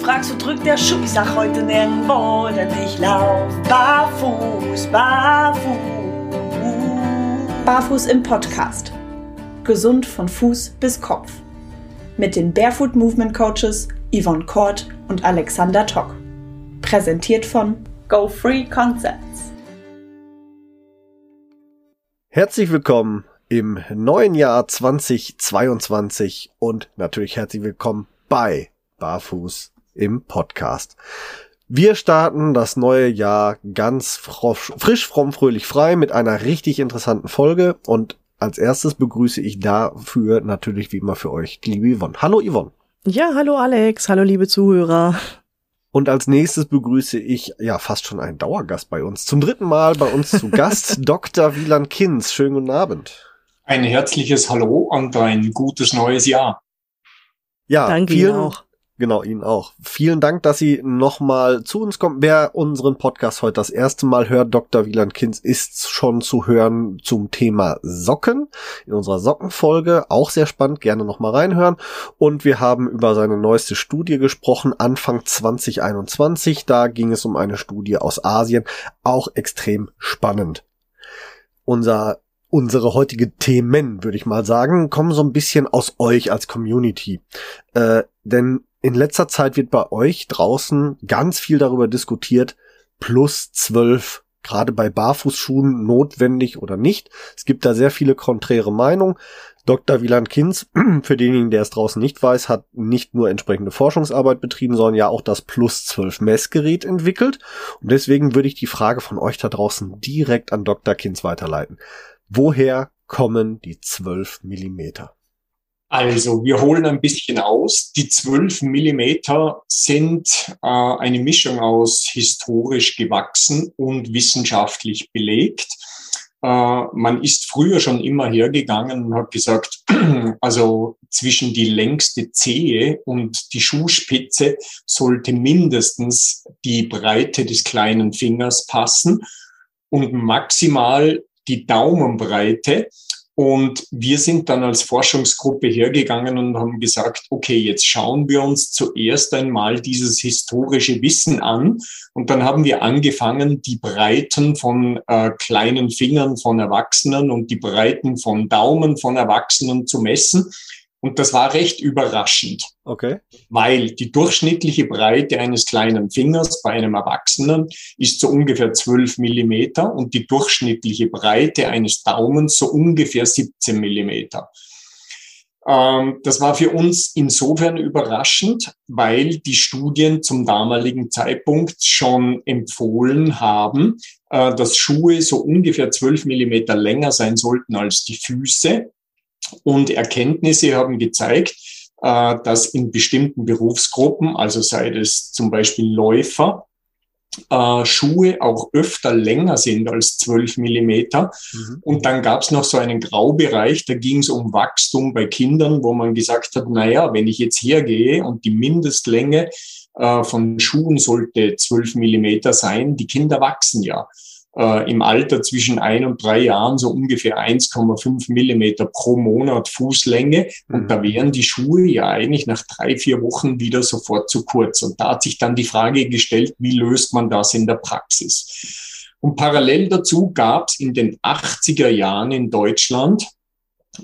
fragst, wo drückt der Schuh? Ich sag heute nirgendwo, denn ich lauf barfuß, barfuß. Barfuß im Podcast. Gesund von Fuß bis Kopf. Mit den Barefoot Movement Coaches Yvonne Kort und Alexander Tock. Präsentiert von Go Free Concepts. Herzlich willkommen im neuen Jahr 2022 und natürlich herzlich willkommen bei Barfuß im Podcast. Wir starten das neue Jahr ganz frisch, fromm, fröhlich, frei mit einer richtig interessanten Folge und als erstes begrüße ich dafür natürlich wie immer für euch die liebe Yvonne. Hallo Yvonne. Ja, hallo Alex, hallo liebe Zuhörer. Und als nächstes begrüße ich ja fast schon einen Dauergast bei uns. Zum dritten Mal bei uns zu Gast Dr. Wieland Kinz. Schönen guten Abend. Ein herzliches Hallo und ein gutes neues Jahr. Ja, Danke vielen, Ihnen auch. Genau, Ihnen auch. Vielen Dank, dass Sie nochmal zu uns kommen. Wer unseren Podcast heute das erste Mal hört, Dr. Wieland Kinz ist schon zu hören zum Thema Socken in unserer Sockenfolge. Auch sehr spannend, gerne nochmal reinhören. Und wir haben über seine neueste Studie gesprochen, Anfang 2021. Da ging es um eine Studie aus Asien. Auch extrem spannend. Unser unsere heutige Themen, würde ich mal sagen, kommen so ein bisschen aus euch als Community. Äh, denn in letzter Zeit wird bei euch draußen ganz viel darüber diskutiert, plus zwölf, gerade bei Barfußschuhen notwendig oder nicht. Es gibt da sehr viele konträre Meinungen. Dr. Wieland Kinz, für denjenigen, der es draußen nicht weiß, hat nicht nur entsprechende Forschungsarbeit betrieben, sondern ja auch das Plus 12 Messgerät entwickelt. Und deswegen würde ich die Frage von euch da draußen direkt an Dr. Kinz weiterleiten. Woher kommen die 12 Millimeter? Also, wir holen ein bisschen aus. Die 12 Millimeter sind äh, eine Mischung aus historisch gewachsen und wissenschaftlich belegt. Äh, man ist früher schon immer hergegangen und hat gesagt, also zwischen die längste Zehe und die Schuhspitze sollte mindestens die Breite des kleinen Fingers passen und maximal die Daumenbreite. Und wir sind dann als Forschungsgruppe hergegangen und haben gesagt, okay, jetzt schauen wir uns zuerst einmal dieses historische Wissen an. Und dann haben wir angefangen, die Breiten von äh, kleinen Fingern von Erwachsenen und die Breiten von Daumen von Erwachsenen zu messen. Und das war recht überraschend. Okay. Weil die durchschnittliche Breite eines kleinen Fingers bei einem Erwachsenen ist so ungefähr 12 Millimeter und die durchschnittliche Breite eines Daumens so ungefähr 17 Millimeter. Ähm, das war für uns insofern überraschend, weil die Studien zum damaligen Zeitpunkt schon empfohlen haben, äh, dass Schuhe so ungefähr 12 Millimeter länger sein sollten als die Füße und Erkenntnisse haben gezeigt, äh, dass in bestimmten Berufsgruppen, also sei es zum Beispiel Läufer, äh, Schuhe auch öfter länger sind als 12 Millimeter. Mhm. Und dann gab es noch so einen Graubereich, da ging es um Wachstum bei Kindern, wo man gesagt hat, naja, wenn ich jetzt hergehe und die Mindestlänge äh, von Schuhen sollte 12 Millimeter sein, die Kinder wachsen ja äh, im Alter zwischen ein und drei Jahren so ungefähr 1,5 Millimeter pro Monat Fußlänge. Und mhm. da wären die Schuhe ja eigentlich nach drei, vier Wochen wieder sofort zu kurz. Und da hat sich dann die Frage gestellt, wie löst man das in der Praxis? Und parallel dazu gab es in den 80er Jahren in Deutschland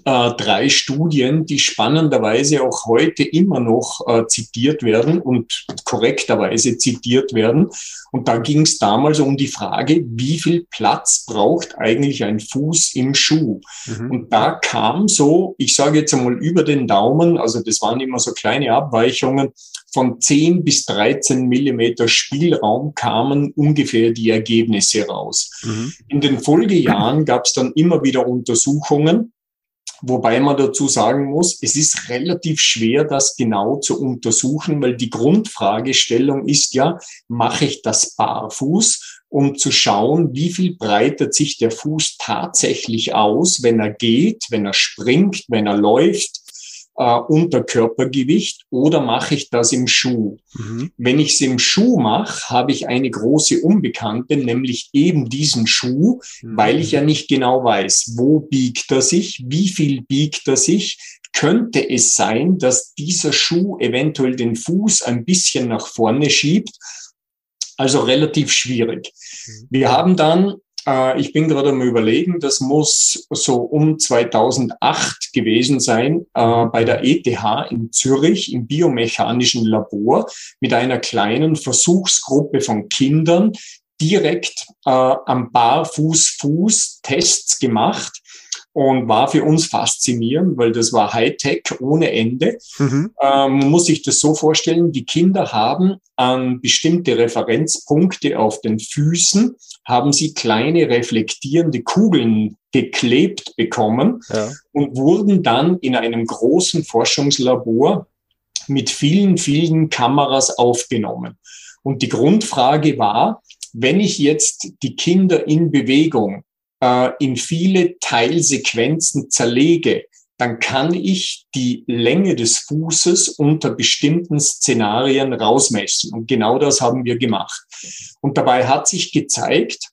äh, drei Studien, die spannenderweise auch heute immer noch äh, zitiert werden und korrekterweise zitiert werden. Und da ging es damals um die Frage, wie viel Platz braucht eigentlich ein Fuß im Schuh? Mhm. Und da kam so, ich sage jetzt einmal über den Daumen, also das waren immer so kleine Abweichungen, von 10 bis 13 Millimeter Spielraum kamen ungefähr die Ergebnisse raus. Mhm. In den Folgejahren gab es dann immer wieder Untersuchungen, Wobei man dazu sagen muss, es ist relativ schwer, das genau zu untersuchen, weil die Grundfragestellung ist ja, mache ich das barfuß, um zu schauen, wie viel breitet sich der Fuß tatsächlich aus, wenn er geht, wenn er springt, wenn er läuft äh, unter Körpergewicht oder mache ich das im Schuh? Mhm. Wenn ich es im Schuh mache, habe ich eine große Unbekannte, nämlich eben diesen Schuh, mhm. weil ich ja nicht genau weiß, wo biegt er sich, wie viel biegt er sich, könnte es sein, dass dieser Schuh eventuell den Fuß ein bisschen nach vorne schiebt. Also relativ schwierig. Mhm. Wir haben dann äh, ich bin gerade am Überlegen, das muss so um 2008 gewesen sein, äh, bei der ETH in Zürich im biomechanischen Labor mit einer kleinen Versuchsgruppe von Kindern direkt äh, am Barfuß-Fuß Tests gemacht und war für uns faszinierend, weil das war Hightech ohne Ende. Mhm. Ähm, man muss sich das so vorstellen, die Kinder haben an bestimmte Referenzpunkte auf den Füßen, haben sie kleine reflektierende Kugeln geklebt bekommen ja. und wurden dann in einem großen Forschungslabor mit vielen, vielen Kameras aufgenommen. Und die Grundfrage war, wenn ich jetzt die Kinder in Bewegung äh, in viele Teilsequenzen zerlege, dann kann ich die Länge des Fußes unter bestimmten Szenarien rausmessen. Und genau das haben wir gemacht. Und dabei hat sich gezeigt,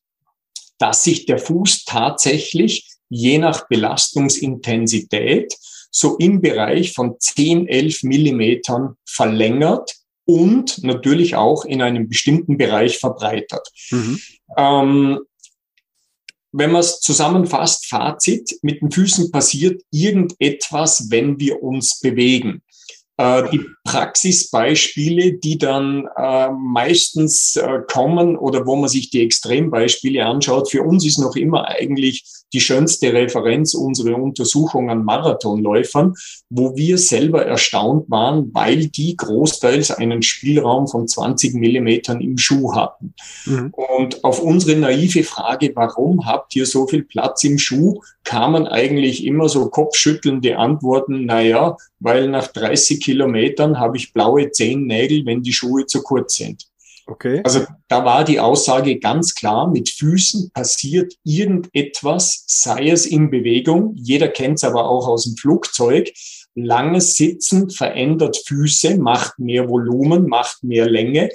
dass sich der Fuß tatsächlich je nach Belastungsintensität so im Bereich von 10, 11 Millimetern verlängert und natürlich auch in einem bestimmten Bereich verbreitert. Mhm. Ähm, wenn man es zusammenfasst, Fazit, mit den Füßen passiert irgendetwas, wenn wir uns bewegen. Äh, die Praxisbeispiele, die dann äh, meistens äh, kommen oder wo man sich die Extrembeispiele anschaut, für uns ist noch immer eigentlich die schönste Referenz unsere Untersuchung an Marathonläufern, wo wir selber erstaunt waren, weil die großteils einen Spielraum von 20 Millimetern im Schuh hatten. Mhm. Und auf unsere naive Frage, warum habt ihr so viel Platz im Schuh, kamen eigentlich immer so kopfschüttelnde Antworten, naja, weil nach 30 Kilometern habe ich blaue Zehennägel, wenn die Schuhe zu kurz sind. Okay. Also da war die Aussage ganz klar, mit Füßen passiert irgendetwas, sei es in Bewegung, jeder kennt es aber auch aus dem Flugzeug. Langes Sitzen verändert Füße, macht mehr Volumen, macht mehr Länge.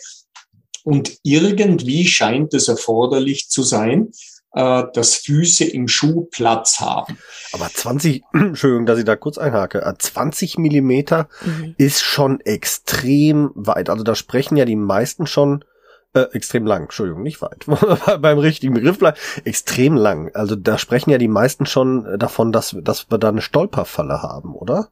Und irgendwie scheint es erforderlich zu sein, äh, dass Füße im Schuh Platz haben. Aber 20, Entschuldigung, dass ich da kurz einhake, 20 äh, Millimeter mhm. ist schon extrem weit. Also da sprechen ja die meisten schon äh, extrem lang, Entschuldigung, nicht weit. Beim richtigen Begriff bleiben. Extrem lang. Also da sprechen ja die meisten schon davon, dass, dass wir da eine Stolperfalle haben, oder?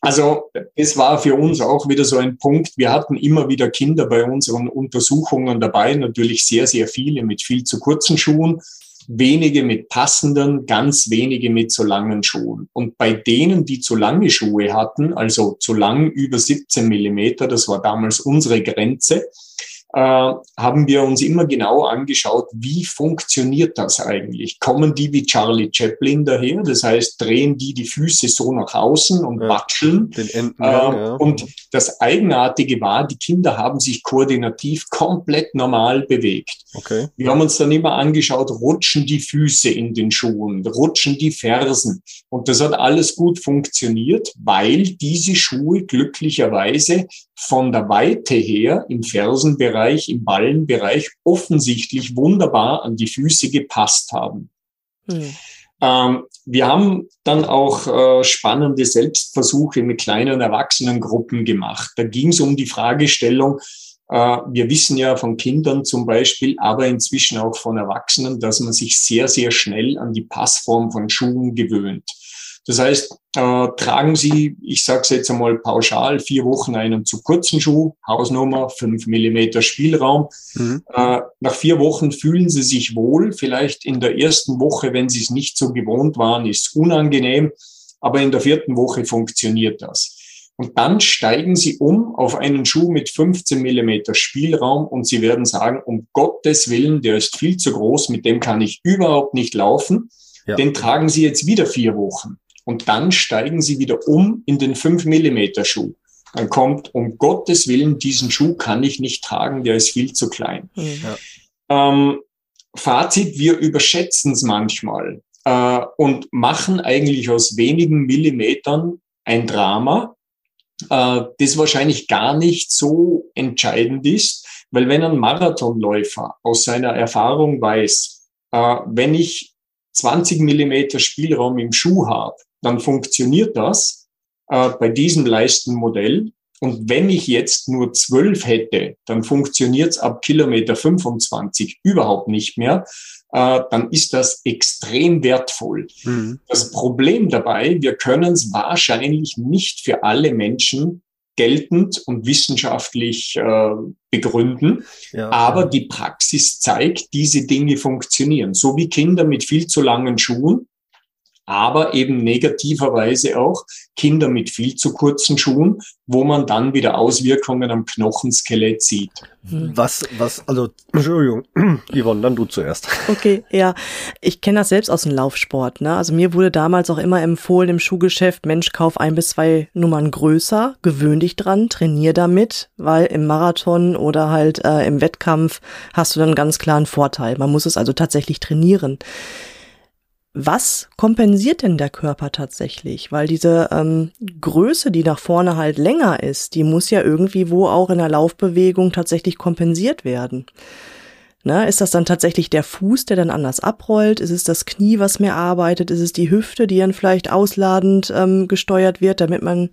Also es war für uns auch wieder so ein Punkt. Wir hatten immer wieder Kinder bei unseren Untersuchungen dabei, natürlich sehr, sehr viele mit viel zu kurzen Schuhen, wenige mit passenden, ganz wenige mit zu langen Schuhen. Und bei denen, die zu lange Schuhe hatten, also zu lang über 17 Millimeter, das war damals unsere Grenze, äh, haben wir uns immer genau angeschaut, wie funktioniert das eigentlich? Kommen die wie Charlie Chaplin daher? Das heißt, drehen die die Füße so nach außen und ja, watscheln. Den Enden, äh, ja. Und das Eigenartige war, die Kinder haben sich koordinativ komplett normal bewegt. Okay. Wir haben uns dann immer angeschaut, rutschen die Füße in den Schuhen, rutschen die Fersen. Und das hat alles gut funktioniert, weil diese Schuhe glücklicherweise von der Weite her im Fersenbereich, im Ballenbereich offensichtlich wunderbar an die Füße gepasst haben. Hm. Ähm, wir haben dann auch äh, spannende Selbstversuche mit kleinen Erwachsenengruppen gemacht. Da ging es um die Fragestellung, äh, wir wissen ja von Kindern zum Beispiel, aber inzwischen auch von Erwachsenen, dass man sich sehr, sehr schnell an die Passform von Schuhen gewöhnt. Das heißt, äh, tragen Sie, ich sage es jetzt einmal pauschal, vier Wochen einen zu kurzen Schuh, Hausnummer, fünf Millimeter Spielraum. Mhm. Äh, nach vier Wochen fühlen Sie sich wohl. Vielleicht in der ersten Woche, wenn Sie es nicht so gewohnt waren, ist es unangenehm. Aber in der vierten Woche funktioniert das. Und dann steigen Sie um auf einen Schuh mit 15 Millimeter Spielraum und Sie werden sagen, um Gottes Willen, der ist viel zu groß, mit dem kann ich überhaupt nicht laufen. Ja. Den tragen Sie jetzt wieder vier Wochen und dann steigen sie wieder um in den 5 Millimeter Schuh. Dann kommt, um Gottes Willen, diesen Schuh kann ich nicht tragen, der ist viel zu klein. Mhm. Ja. Ähm, Fazit, wir überschätzen es manchmal äh, und machen eigentlich aus wenigen Millimetern ein Drama, äh, das wahrscheinlich gar nicht so entscheidend ist, weil wenn ein Marathonläufer aus seiner Erfahrung weiß, äh, wenn ich 20 Millimeter Spielraum im Schuh habe, dann funktioniert das. äh, bei diesem Leistenmodell. Und wenn ich jetzt nur zwölf hätte, dann funktioniert es ab Kilometer 25 überhaupt nicht mehr. Äh, dann ist das extrem wertvoll. Mhm. Das Problem dabei, wir können es wahrscheinlich nicht für alle Menschen geltend und wissenschaftlich äh, begründen. Ja. Aber die Praxis zeigt, diese Dinge funktionieren. So wie Kinder mit viel zu langen Schuhen aber eben negativerweise auch Kinder mit viel zu kurzen Schuhen, wo man dann wieder Auswirkungen am Knochenskelett sieht. Was, was, also, Entschuldigung, Yvonne, dann du zuerst. Okay, ja. Ich kenne das selbst aus dem Laufsport. Ne? Also mir wurde damals auch immer empfohlen im Schuhgeschäft, Mensch, kauf ein bis zwei Nummern größer, gewöhn dich dran, trainier damit, weil im Marathon oder halt äh, im Wettkampf hast du dann ganz klar einen Vorteil. Man muss es also tatsächlich trainieren was kompensiert denn der Körper tatsächlich? Weil diese ähm, Größe, die nach vorne halt länger ist, die muss ja irgendwie wo auch in der Laufbewegung tatsächlich kompensiert werden. Ne, ist das dann tatsächlich der Fuß, der dann anders abrollt? Ist es das Knie, was mehr arbeitet? Ist es die Hüfte, die dann vielleicht ausladend ähm, gesteuert wird, damit man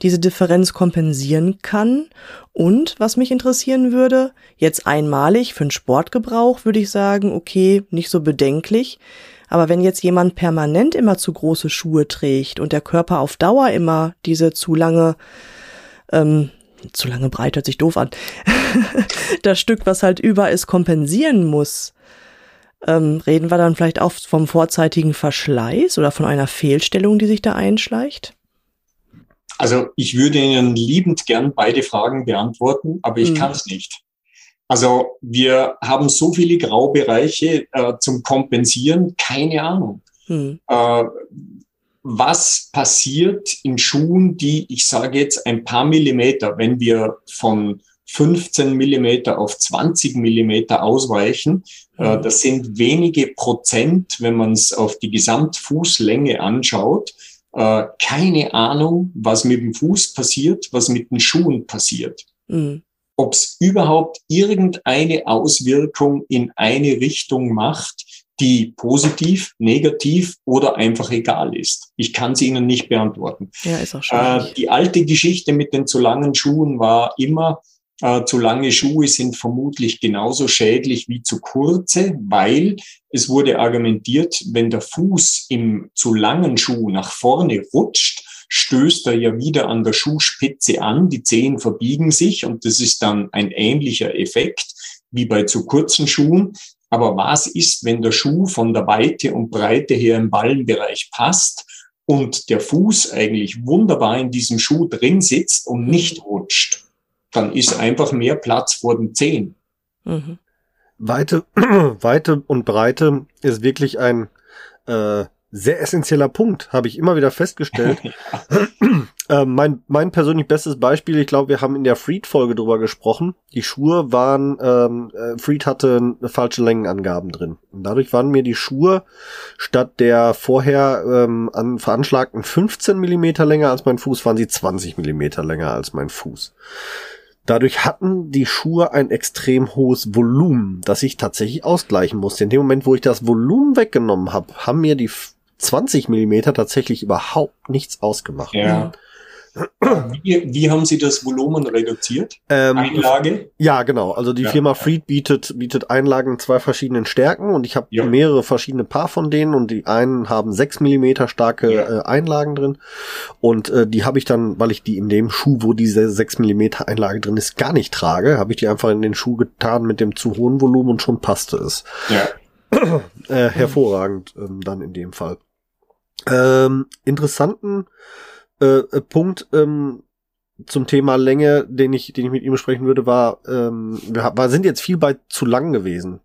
diese Differenz kompensieren kann? Und was mich interessieren würde, jetzt einmalig für den Sportgebrauch würde ich sagen, okay, nicht so bedenklich. Aber wenn jetzt jemand permanent immer zu große Schuhe trägt und der Körper auf Dauer immer diese zu lange, ähm, zu lange breit hört sich doof an, das Stück, was halt über ist, kompensieren muss, ähm, reden wir dann vielleicht auch vom vorzeitigen Verschleiß oder von einer Fehlstellung, die sich da einschleicht? Also ich würde Ihnen liebend gern beide Fragen beantworten, aber ich hm. kann es nicht. Also wir haben so viele Graubereiche äh, zum Kompensieren, keine Ahnung. Hm. Äh, was passiert in Schuhen, die, ich sage jetzt, ein paar Millimeter, wenn wir von 15 Millimeter auf 20 Millimeter ausweichen, äh, hm. das sind wenige Prozent, wenn man es auf die Gesamtfußlänge anschaut. Äh, keine Ahnung, was mit dem Fuß passiert, was mit den Schuhen passiert. Hm ob es überhaupt irgendeine Auswirkung in eine Richtung macht, die positiv, negativ oder einfach egal ist. Ich kann sie Ihnen nicht beantworten. Ja, ist auch schwierig. Äh, die alte Geschichte mit den zu langen Schuhen war immer, äh, zu lange Schuhe sind vermutlich genauso schädlich wie zu kurze, weil es wurde argumentiert, wenn der Fuß im zu langen Schuh nach vorne rutscht, stößt er ja wieder an der Schuhspitze an, die Zehen verbiegen sich und das ist dann ein ähnlicher Effekt wie bei zu kurzen Schuhen. Aber was ist, wenn der Schuh von der Weite und Breite her im Ballenbereich passt und der Fuß eigentlich wunderbar in diesem Schuh drin sitzt und nicht rutscht? Dann ist einfach mehr Platz vor den Zehen. Mhm. Weite, Weite und Breite ist wirklich ein äh, sehr essentieller Punkt, habe ich immer wieder festgestellt. äh, mein, mein persönlich bestes Beispiel, ich glaube, wir haben in der Freed-Folge drüber gesprochen. Die Schuhe waren, ähm, äh, Freed hatte falsche Längenangaben drin. Und dadurch waren mir die Schuhe statt der vorher ähm, an veranschlagten 15 Millimeter länger als mein Fuß, waren sie 20 Millimeter länger als mein Fuß. Dadurch hatten die Schuhe ein extrem hohes Volumen, das ich tatsächlich ausgleichen musste. In dem Moment, wo ich das Volumen weggenommen habe, haben mir die 20 Millimeter tatsächlich überhaupt nichts ausgemacht. Ja. Wie, wie haben Sie das Volumen reduziert? Ähm, Einlage? Ja, genau. Also die ja, Firma Freed bietet, bietet Einlagen zwei verschiedenen Stärken und ich habe ja. mehrere verschiedene Paar von denen und die einen haben sechs Millimeter starke ja. äh, Einlagen drin und äh, die habe ich dann, weil ich die in dem Schuh, wo diese sechs Millimeter Einlage drin ist, gar nicht trage, habe ich die einfach in den Schuh getan mit dem zu hohen Volumen und schon passte es. Ja. äh, hervorragend ähm, dann in dem Fall ähm, interessanten äh, äh, Punkt ähm, zum Thema Länge, den ich, den ich mit ihm besprechen würde, war, ähm, wir, wir sind jetzt viel bei zu lang gewesen.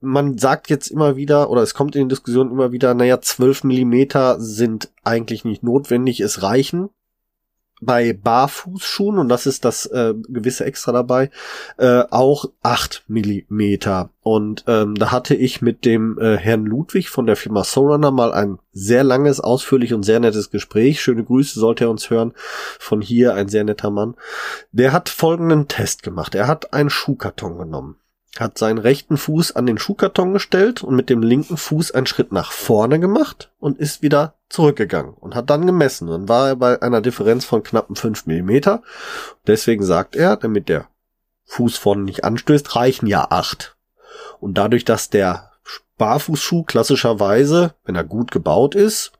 Man sagt jetzt immer wieder, oder es kommt in den Diskussionen immer wieder, naja, 12 Millimeter sind eigentlich nicht notwendig, es reichen bei Barfußschuhen, und das ist das äh, gewisse Extra dabei, äh, auch acht Millimeter. Und ähm, da hatte ich mit dem äh, Herrn Ludwig von der Firma Sorunner mal ein sehr langes, ausführlich und sehr nettes Gespräch. Schöne Grüße, sollte er uns hören. Von hier ein sehr netter Mann. Der hat folgenden Test gemacht. Er hat einen Schuhkarton genommen hat seinen rechten Fuß an den Schuhkarton gestellt und mit dem linken Fuß einen Schritt nach vorne gemacht und ist wieder zurückgegangen und hat dann gemessen. Dann war er bei einer Differenz von knappen fünf Millimeter. Deswegen sagt er, damit der Fuß vorne nicht anstößt, reichen ja acht. Und dadurch, dass der Barfußschuh klassischerweise, wenn er gut gebaut ist,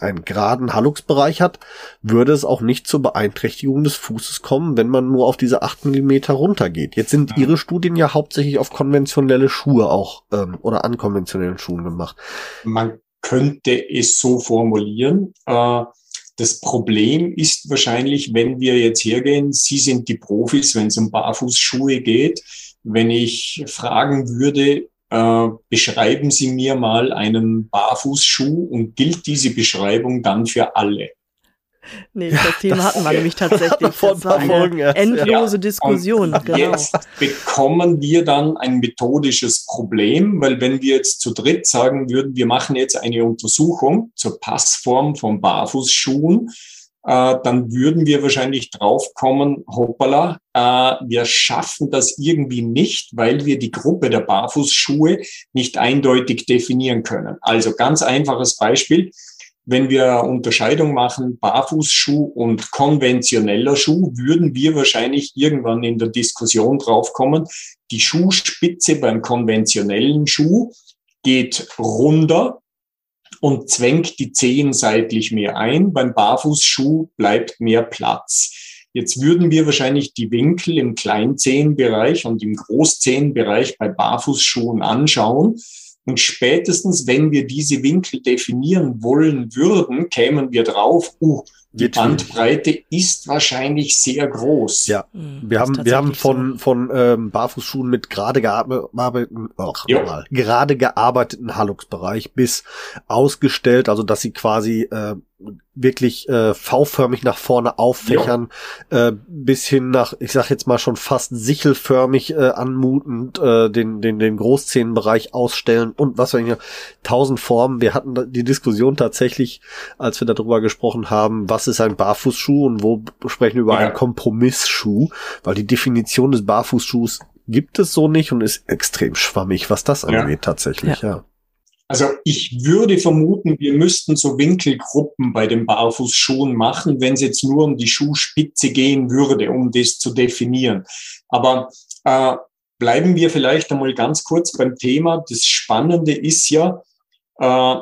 einen geraden Halluxbereich hat, würde es auch nicht zur Beeinträchtigung des Fußes kommen, wenn man nur auf diese acht Millimeter runtergeht. Jetzt sind Ihre Studien ja hauptsächlich auf konventionelle Schuhe auch ähm, oder an konventionellen Schuhen gemacht. Man könnte es so formulieren. Äh, das Problem ist wahrscheinlich, wenn wir jetzt hergehen, Sie sind die Profis, wenn es um Barfußschuhe geht. Wenn ich fragen würde, äh, beschreiben Sie mir mal einen Barfußschuh und gilt diese Beschreibung dann für alle? Nee, das Thema das hatten wir nämlich tatsächlich. Vor ein paar Folgen erst, endlose ja. Diskussion. genau. Jetzt bekommen wir dann ein methodisches Problem, weil wenn wir jetzt zu dritt sagen würden, wir machen jetzt eine Untersuchung zur Passform von Barfußschuhen, äh, dann würden wir wahrscheinlich draufkommen, hoppala, äh, wir schaffen das irgendwie nicht, weil wir die Gruppe der Barfußschuhe nicht eindeutig definieren können. Also ganz einfaches Beispiel. Wenn wir Unterscheidung machen, Barfußschuh und konventioneller Schuh, würden wir wahrscheinlich irgendwann in der Diskussion draufkommen, die Schuhspitze beim konventionellen Schuh geht runter und zwängt die Zehen seitlich mehr ein. Beim Barfußschuh bleibt mehr Platz. Jetzt würden wir wahrscheinlich die Winkel im Kleinzehenbereich und im Großzehenbereich bei Barfußschuhen anschauen. Und spätestens, wenn wir diese Winkel definieren wollen würden, kämen wir drauf, uh, die Bandbreite ist wahrscheinlich sehr groß. Ja, hm, wir haben wir haben von so. von ähm, Barfußschuhen mit gerade gearbeiteten oh, gerade gearbeiteten Hallux-Bereich bis ausgestellt, also dass sie quasi äh, wirklich äh, V-förmig nach vorne auffächern, äh, bis hin nach, ich sag jetzt mal schon fast sichelförmig äh, anmutend äh, den, den, den Großzehenbereich ausstellen und was weiß ich, tausend Formen. Wir hatten die Diskussion tatsächlich, als wir darüber gesprochen haben, was ist ein Barfußschuh und wo sprechen wir über ja. einen Kompromissschuh, weil die Definition des Barfußschuhs gibt es so nicht und ist extrem schwammig, was das angeht ja. tatsächlich, ja. Also ich würde vermuten, wir müssten so Winkelgruppen bei den Barfußschuhen machen, wenn es jetzt nur um die Schuhspitze gehen würde, um das zu definieren. Aber äh, bleiben wir vielleicht einmal ganz kurz beim Thema. Das Spannende ist ja, äh,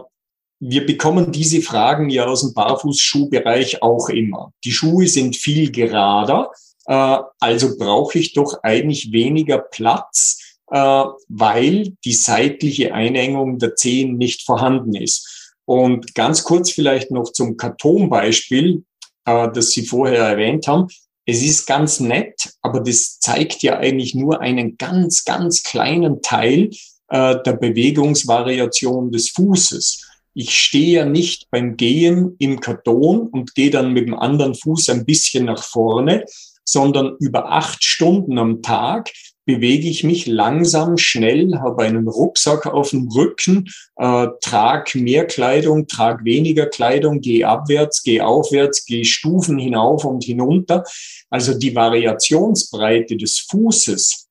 wir bekommen diese Fragen ja aus dem Barfußschuhbereich auch immer. Die Schuhe sind viel gerader, äh, also brauche ich doch eigentlich weniger Platz weil die seitliche Einengung der Zehen nicht vorhanden ist. Und ganz kurz vielleicht noch zum Kartonbeispiel, äh, das Sie vorher erwähnt haben. Es ist ganz nett, aber das zeigt ja eigentlich nur einen ganz, ganz kleinen Teil äh, der Bewegungsvariation des Fußes. Ich stehe ja nicht beim Gehen im Karton und gehe dann mit dem anderen Fuß ein bisschen nach vorne, sondern über acht Stunden am Tag bewege ich mich langsam, schnell, habe einen Rucksack auf dem Rücken, äh, trage mehr Kleidung, trage weniger Kleidung, gehe abwärts, gehe aufwärts, gehe Stufen hinauf und hinunter. Also die Variationsbreite des Fußes,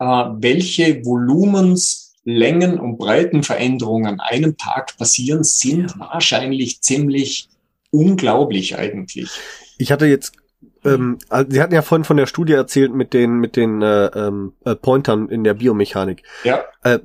äh, welche Volumens, Längen und Breitenveränderungen an einem Tag passieren, sind wahrscheinlich ziemlich unglaublich eigentlich. Ich hatte jetzt ähm, also Sie hatten ja vorhin von der Studie erzählt mit den mit den äh, ähm, äh, Pointern in der Biomechanik. Ja. Äh,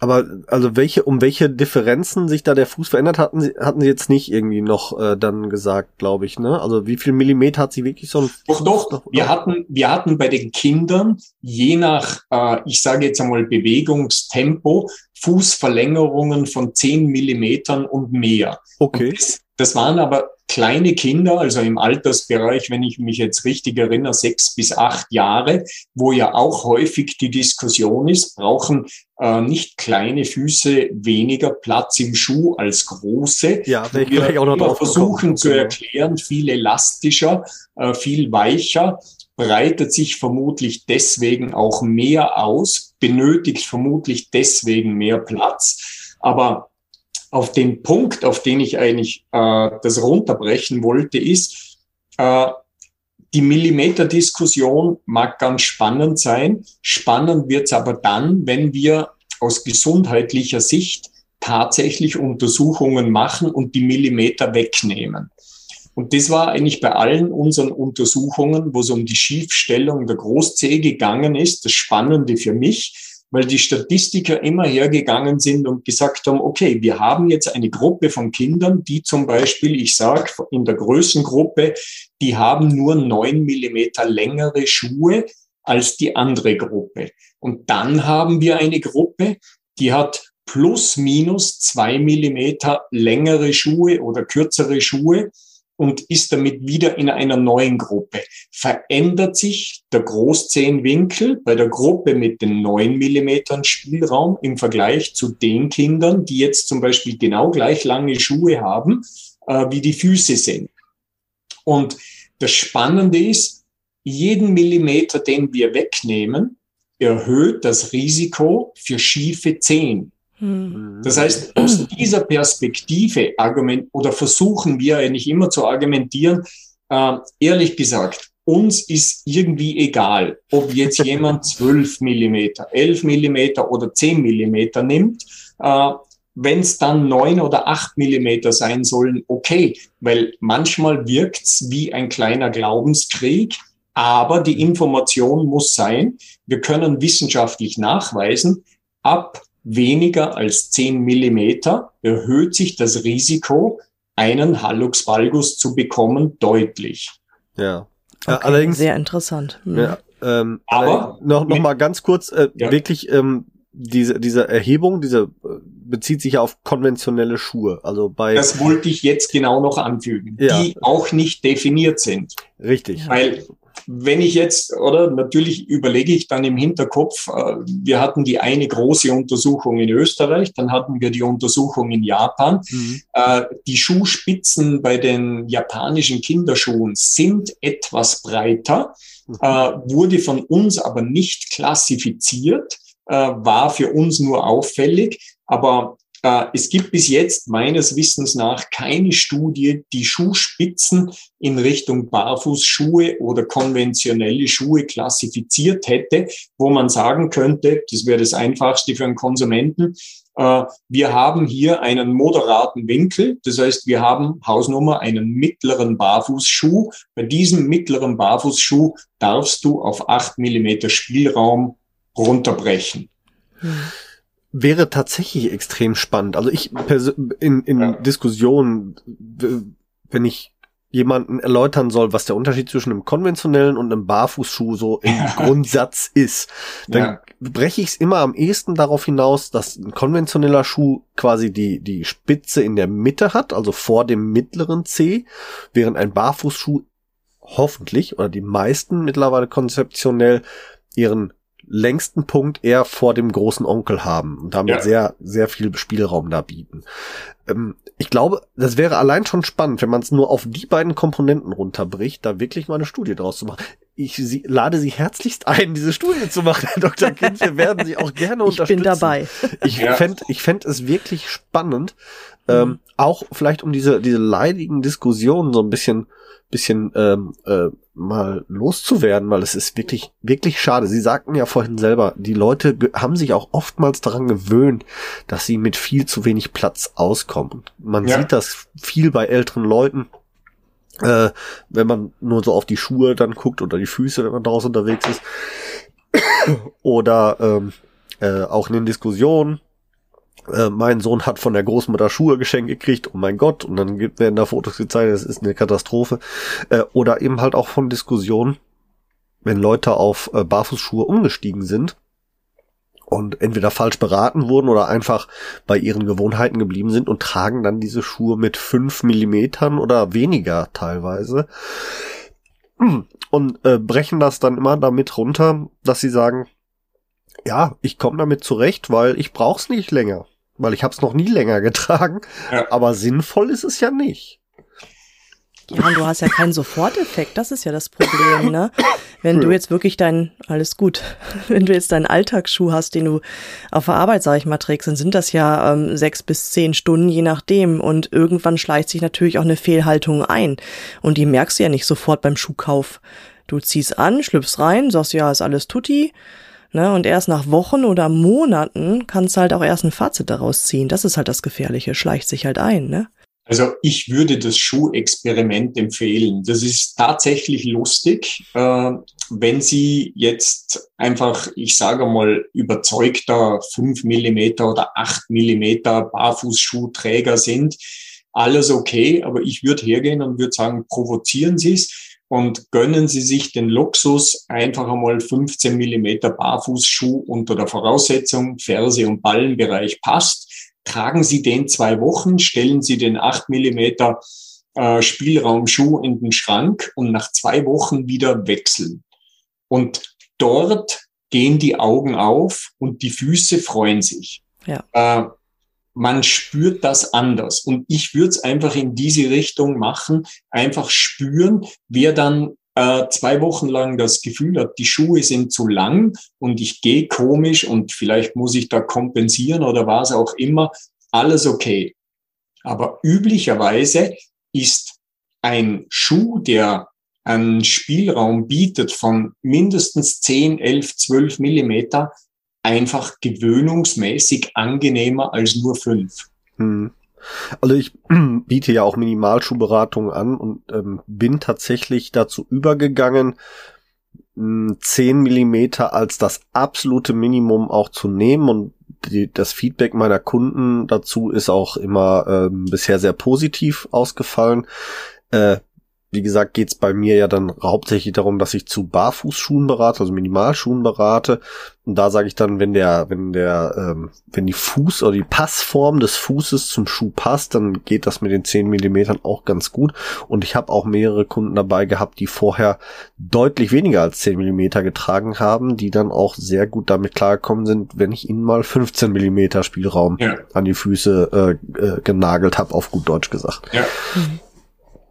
aber also welche um welche Differenzen sich da der Fuß verändert hatten Sie hatten Sie jetzt nicht irgendwie noch äh, dann gesagt, glaube ich, ne? Also wie viel Millimeter hat sie wirklich so ein Doch doch. Noch, wir hatten wir hatten bei den Kindern je nach äh, ich sage jetzt einmal Bewegungstempo Fußverlängerungen von zehn Millimetern und mehr. Okay. Und das, das waren aber kleine Kinder, also im Altersbereich, wenn ich mich jetzt richtig erinnere, sechs bis acht Jahre, wo ja auch häufig die Diskussion ist, brauchen äh, nicht kleine Füße weniger Platz im Schuh als große. Ja, wir gleich auch noch drauf versuchen kommen. zu genau. erklären, viel elastischer, äh, viel weicher, breitet sich vermutlich deswegen auch mehr aus, benötigt vermutlich deswegen mehr Platz. Aber auf den Punkt, auf den ich eigentlich äh, das runterbrechen wollte, ist, äh, die Millimeterdiskussion mag ganz spannend sein. Spannend wird es aber dann, wenn wir aus gesundheitlicher Sicht tatsächlich Untersuchungen machen und die Millimeter wegnehmen. Und das war eigentlich bei allen unseren Untersuchungen, wo es um die Schiefstellung der Großzehe gegangen ist, das Spannende für mich, weil die Statistiker immer hergegangen sind und gesagt haben, okay, wir haben jetzt eine Gruppe von Kindern, die zum Beispiel, ich sage in der Größengruppe, die haben nur neun Millimeter längere Schuhe als die andere Gruppe. Und dann haben wir eine Gruppe, die hat plus minus zwei Millimeter längere Schuhe oder kürzere Schuhe und ist damit wieder in einer neuen Gruppe. Verändert sich der Großzehenwinkel bei der Gruppe mit den neun Millimetern Spielraum im Vergleich zu den Kindern, die jetzt zum Beispiel genau gleich lange Schuhe haben, äh, wie die Füße sind. Und das Spannende ist, jeden Millimeter, den wir wegnehmen, erhöht das Risiko für schiefe Zehen. Hm. Das heißt, aus dieser Perspektive argument oder versuchen wir eigentlich immer zu argumentieren, äh, ehrlich gesagt, uns ist irgendwie egal, ob jetzt jemand 12 Millimeter, 11 Millimeter oder 10 Millimeter nimmt. Äh, Wenn es dann 9 oder 8 Millimeter sein sollen, okay, weil manchmal wirkt's wie ein kleiner Glaubenskrieg, aber die Information muss sein, wir können wissenschaftlich nachweisen, ab weniger als 10 Millimeter erhöht sich das Risiko, einen Hallux valgus zu bekommen, deutlich. Ja. Okay, allerdings sehr interessant. Mhm. Ja, ähm, aber noch noch mal ganz kurz äh, ja. wirklich ähm, diese diese Erhebung, diese äh, bezieht sich ja auf konventionelle Schuhe. Also bei das wollte ich jetzt genau noch anfügen, ja. die auch nicht definiert sind. Richtig. Weil wenn ich jetzt, oder natürlich überlege ich dann im Hinterkopf, äh, wir hatten die eine große Untersuchung in Österreich, dann hatten wir die Untersuchung in Japan. Mhm. Äh, die Schuhspitzen bei den japanischen Kinderschuhen sind etwas breiter, mhm. Äh, wurde von uns aber nicht klassifiziert, war für uns nur auffällig. Aber es gibt bis jetzt meines Wissens nach keine Studie, die Schuhspitzen in Richtung Barfußschuhe oder konventionelle Schuhe klassifiziert hätte, wo man sagen könnte, das wäre das Einfachste für einen Konsumenten, äh, wir haben hier einen moderaten Winkel, das heißt, wir haben Hausnummer einen mittleren Barfußschuh. Bei diesem mittleren Barfußschuh darfst du auf acht Millimeter Spielraum runterbrechen. Hm wäre tatsächlich extrem spannend. Also ich in, in ja. Diskussionen, wenn ich jemanden erläutern soll, was der Unterschied zwischen einem konventionellen und einem Barfußschuh so im. Grundsatz ist, dann ja. breche ich es immer am ehesten darauf hinaus, dass ein konventioneller Schuh quasi die, die Spitze in der Mitte hat, also vor dem mittleren C, während ein Barfußschuh hoffentlich oder die meisten mittlerweile konzeptionell ihren längsten Punkt eher vor dem großen Onkel haben und damit ja. sehr, sehr viel Spielraum da bieten. Ähm, ich glaube, das wäre allein schon spannend, wenn man es nur auf die beiden Komponenten runterbricht, da wirklich mal eine Studie draus zu machen. Ich sie, lade Sie herzlichst ein, diese Studie zu machen, Herr Dr. Kind. Wir werden Sie auch gerne ich unterstützen. Ich bin dabei. Ich ja. fände ich fänd es wirklich spannend, ähm, mhm. ähm, auch vielleicht um diese, diese leidigen Diskussionen so ein bisschen bisschen ähm, äh, mal loszuwerden, weil es ist wirklich, wirklich schade. Sie sagten ja vorhin selber, die Leute haben sich auch oftmals daran gewöhnt, dass sie mit viel zu wenig Platz auskommen. Man ja. sieht das viel bei älteren Leuten, äh, wenn man nur so auf die Schuhe dann guckt oder die Füße, wenn man draußen unterwegs ist. oder ähm, äh, auch in den Diskussionen, äh, mein Sohn hat von der Großmutter Schuhe geschenkt gekriegt, oh mein Gott, und dann werden da Fotos gezeigt, das ist eine Katastrophe. Äh, oder eben halt auch von Diskussionen, wenn Leute auf äh, Barfußschuhe umgestiegen sind und entweder falsch beraten wurden oder einfach bei ihren Gewohnheiten geblieben sind und tragen dann diese Schuhe mit fünf Millimetern oder weniger teilweise. Und äh, brechen das dann immer damit runter, dass sie sagen, ja, ich komme damit zurecht, weil ich brauch's nicht länger weil ich habe es noch nie länger getragen. Ja. Aber sinnvoll ist es ja nicht. Ja, und du hast ja keinen Soforteffekt, das ist ja das Problem, ne? Wenn du jetzt wirklich dein, alles gut, wenn du jetzt deinen Alltagsschuh hast, den du auf der Arbeit, sag ich mal, trägst, dann sind das ja ähm, sechs bis zehn Stunden, je nachdem. Und irgendwann schleicht sich natürlich auch eine Fehlhaltung ein. Und die merkst du ja nicht sofort beim Schuhkauf. Du ziehst an, schlüpfst rein, sagst, ja, ist alles tutti. Ne, und erst nach Wochen oder Monaten kannst du halt auch erst ein Fazit daraus ziehen. Das ist halt das Gefährliche, schleicht sich halt ein, ne? Also ich würde das Schuhexperiment empfehlen. Das ist tatsächlich lustig, äh, wenn Sie jetzt einfach, ich sage mal, überzeugter fünf Millimeter oder acht Millimeter Barfußschuhträger sind. Alles okay, aber ich würde hergehen und würde sagen, provozieren Sie es und gönnen Sie sich den Luxus, einfach einmal 15 Millimeter Barfußschuh unter der Voraussetzung, Ferse- und Ballenbereich passt tragen Sie den zwei Wochen, stellen Sie den acht Millimeter äh, Spielraumschuh in den Schrank und nach zwei Wochen wieder wechseln. Und dort gehen die Augen auf und die Füße freuen sich. Ja. Äh, man spürt das anders. Und ich würde es einfach in diese Richtung machen, einfach spüren, wer dann äh, zwei Wochen lang das Gefühl hat, die Schuhe sind zu lang und ich gehe komisch und vielleicht muss ich da kompensieren oder was auch immer, alles okay. Aber üblicherweise ist ein Schuh, der einen Spielraum bietet von mindestens 10, 11, 12 Millimeter, einfach gewöhnungsmäßig angenehmer als nur fünf. Hm. Also ich biete ja auch Minimalschuhberatungen an und ähm, bin tatsächlich dazu übergegangen, 10 Millimeter als das absolute Minimum auch zu nehmen und die, das Feedback meiner Kunden dazu ist auch immer ähm, bisher sehr positiv ausgefallen. Äh, wie gesagt, geht's bei mir ja dann hauptsächlich darum, dass ich zu Barfußschuhen berate, also Minimalschuhen berate. Und da sage ich dann, wenn der, wenn der, ähm, wenn die Fuß oder die Passform des Fußes zum Schuh passt, dann geht das mit den 10 Millimetern auch ganz gut. Und ich habe auch mehrere Kunden dabei gehabt, die vorher deutlich weniger als 10 Millimeter getragen haben, die dann auch sehr gut damit klargekommen sind, wenn ich ihnen mal 15 Millimeter Spielraum ja. an die Füße äh, äh, genagelt habe, auf gut Deutsch gesagt. Ja. Mhm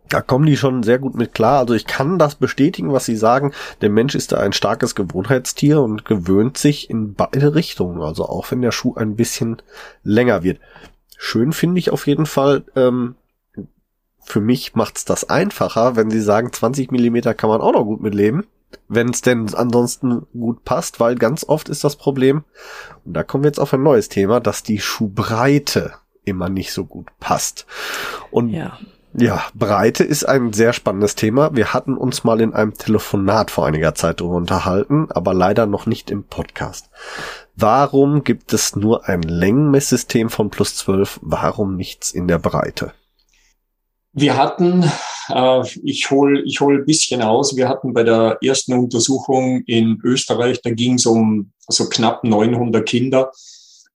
da kommen die schon sehr gut mit klar. Also ich kann das bestätigen, was sie sagen. Der Mensch ist da ein starkes Gewohnheitstier und gewöhnt sich in beide Richtungen. Also auch wenn der Schuh ein bisschen länger wird. Schön finde ich auf jeden Fall. Ähm, für mich macht's das einfacher, wenn sie sagen, 20 Millimeter kann man auch noch gut mitleben. Wenn es denn ansonsten gut passt, weil ganz oft ist das Problem, und da kommen wir jetzt auf ein neues Thema, dass die Schuhbreite immer nicht so gut passt. Und ja. Ja, Breite ist ein sehr spannendes Thema. Wir hatten uns mal in einem Telefonat vor einiger Zeit darüber unterhalten, aber leider noch nicht im Podcast. Warum gibt es nur ein Längenmesssystem von plus 12? Warum nichts in der Breite? Wir hatten, äh, ich hole ich hol ein bisschen aus, wir hatten bei der ersten Untersuchung in Österreich, da ging es um so knapp 900 Kinder,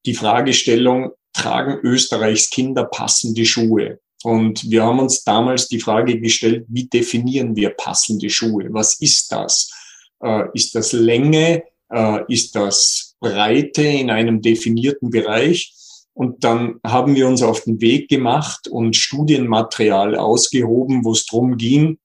die Fragestellung, tragen Österreichs Kinder passende Schuhe? Und wir haben uns damals die Frage gestellt, wie definieren wir passende Schuhe? Was ist das? Äh, ist das Länge? Äh, ist das Breite in einem definierten Bereich? Und dann haben wir uns auf den Weg gemacht und Studienmaterial ausgehoben, wo es darum ging,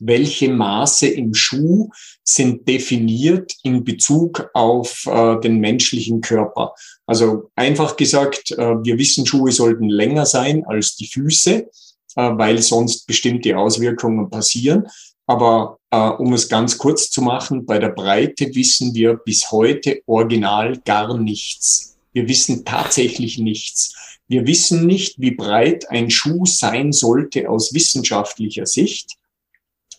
welche Maße im Schuh sind definiert in Bezug auf äh, den menschlichen Körper. Also einfach gesagt, äh, wir wissen, Schuhe sollten länger sein als die Füße, äh, weil sonst bestimmte Auswirkungen passieren. Aber äh, um es ganz kurz zu machen, bei der Breite wissen wir bis heute original gar nichts. Wir wissen tatsächlich nichts. Wir wissen nicht, wie breit ein Schuh sein sollte aus wissenschaftlicher Sicht.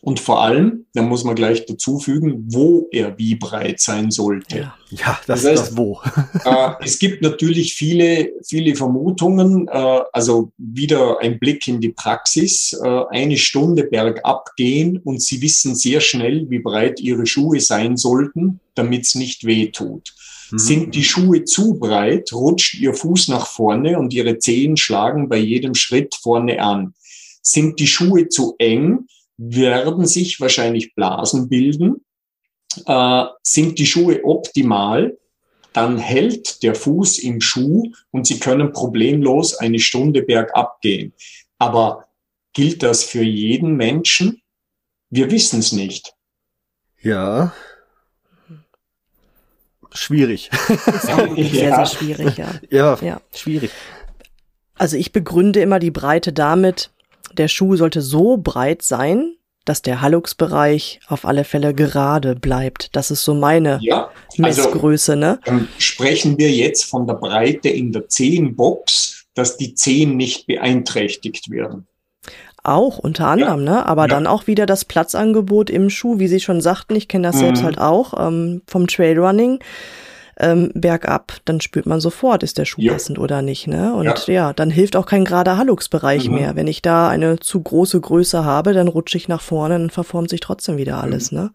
Und vor allem, da muss man gleich dazu fügen, wo er wie breit sein sollte. Ja, ja das, das heißt, das Wo. äh, es gibt natürlich viele, viele Vermutungen. Äh, also wieder ein Blick in die Praxis. Äh, eine Stunde bergab gehen und Sie wissen sehr schnell, wie breit Ihre Schuhe sein sollten, damit es nicht weh tut. Mhm. Sind die Schuhe zu breit, rutscht Ihr Fuß nach vorne und Ihre Zehen schlagen bei jedem Schritt vorne an. Sind die Schuhe zu eng, werden sich wahrscheinlich Blasen bilden. Äh, sind die Schuhe optimal, dann hält der Fuß im Schuh und Sie können problemlos eine Stunde bergab gehen. Aber Gilt das für jeden Menschen? Wir wissen es nicht. Ja. Schwierig. Ist auch wirklich sehr, sehr schwierig, ja. Ja, ja, schwierig. Also ich begründe immer die Breite damit, der Schuh sollte so breit sein, dass der Halluxbereich auf alle Fälle gerade bleibt. Das ist so meine ja, also, Messgröße. Ne? Dann sprechen wir jetzt von der Breite in der Zehenbox, dass die Zehen nicht beeinträchtigt werden. Auch unter anderem, ja. ne? Aber ja. dann auch wieder das Platzangebot im Schuh, wie Sie schon sagten, ich kenne das mhm. selbst halt auch ähm, vom Trailrunning ähm, bergab, dann spürt man sofort, ist der Schuh ja. passend oder nicht. Ne? Und ja. ja dann hilft auch kein gerader Halluxbereich mhm. mehr. Wenn ich da eine zu große Größe habe, dann rutsche ich nach vorne, dann verformt sich trotzdem wieder alles. Mhm. Ne?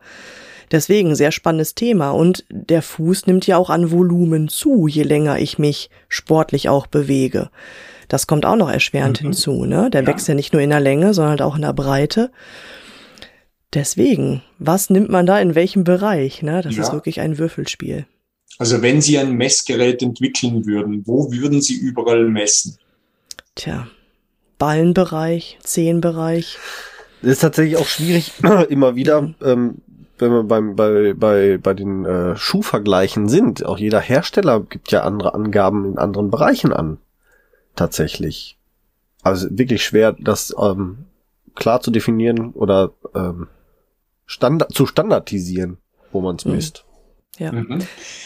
Deswegen sehr spannendes Thema. Und der Fuß nimmt ja auch an Volumen zu, je länger ich mich sportlich auch bewege. Das kommt auch noch erschwerend mhm. hinzu. Ne? Der ja. wächst ja nicht nur in der Länge, sondern halt auch in der Breite. Deswegen, was nimmt man da in welchem Bereich? Ne? Das ja. ist wirklich ein Würfelspiel. Also wenn Sie ein Messgerät entwickeln würden, wo würden Sie überall messen? Tja, Ballenbereich, Zehenbereich. Das ist tatsächlich auch schwierig, immer wieder, mhm. ähm, wenn wir beim, bei, bei, bei den äh, Schuhvergleichen sind. Auch jeder Hersteller gibt ja andere Angaben in anderen Bereichen an. Tatsächlich. Also wirklich schwer, das ähm, klar zu definieren oder ähm, Standard, zu standardisieren, wo man es mhm. misst. Ja. Mhm.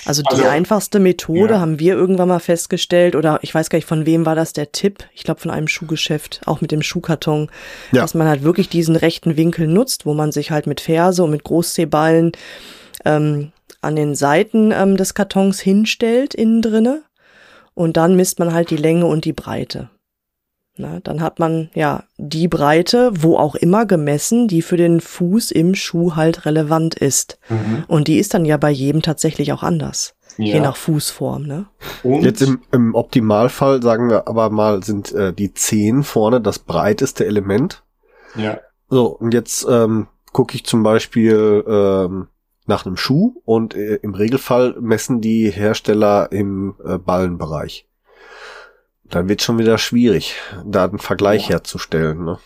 Also die also, einfachste Methode ja. haben wir irgendwann mal festgestellt, oder ich weiß gar nicht, von wem war das der Tipp? Ich glaube von einem Schuhgeschäft, auch mit dem Schuhkarton, ja. dass man halt wirklich diesen rechten Winkel nutzt, wo man sich halt mit Ferse und mit Großzehballen ähm, an den Seiten ähm, des Kartons hinstellt, innen drinne. Und dann misst man halt die Länge und die Breite. Na, dann hat man ja die Breite, wo auch immer gemessen, die für den Fuß im Schuh halt relevant ist. Mhm. Und die ist dann ja bei jedem tatsächlich auch anders. Ja. Je nach Fußform, ne? Und Jetzt im, im Optimalfall sagen wir aber mal, sind äh, die Zehen vorne das breiteste Element. Ja. So, und jetzt ähm, gucke ich zum Beispiel ähm, nach einem Schuh und äh, im Regelfall messen die Hersteller im äh, Ballenbereich dann wird schon wieder schwierig, da einen Vergleich ja. herzustellen. Ne?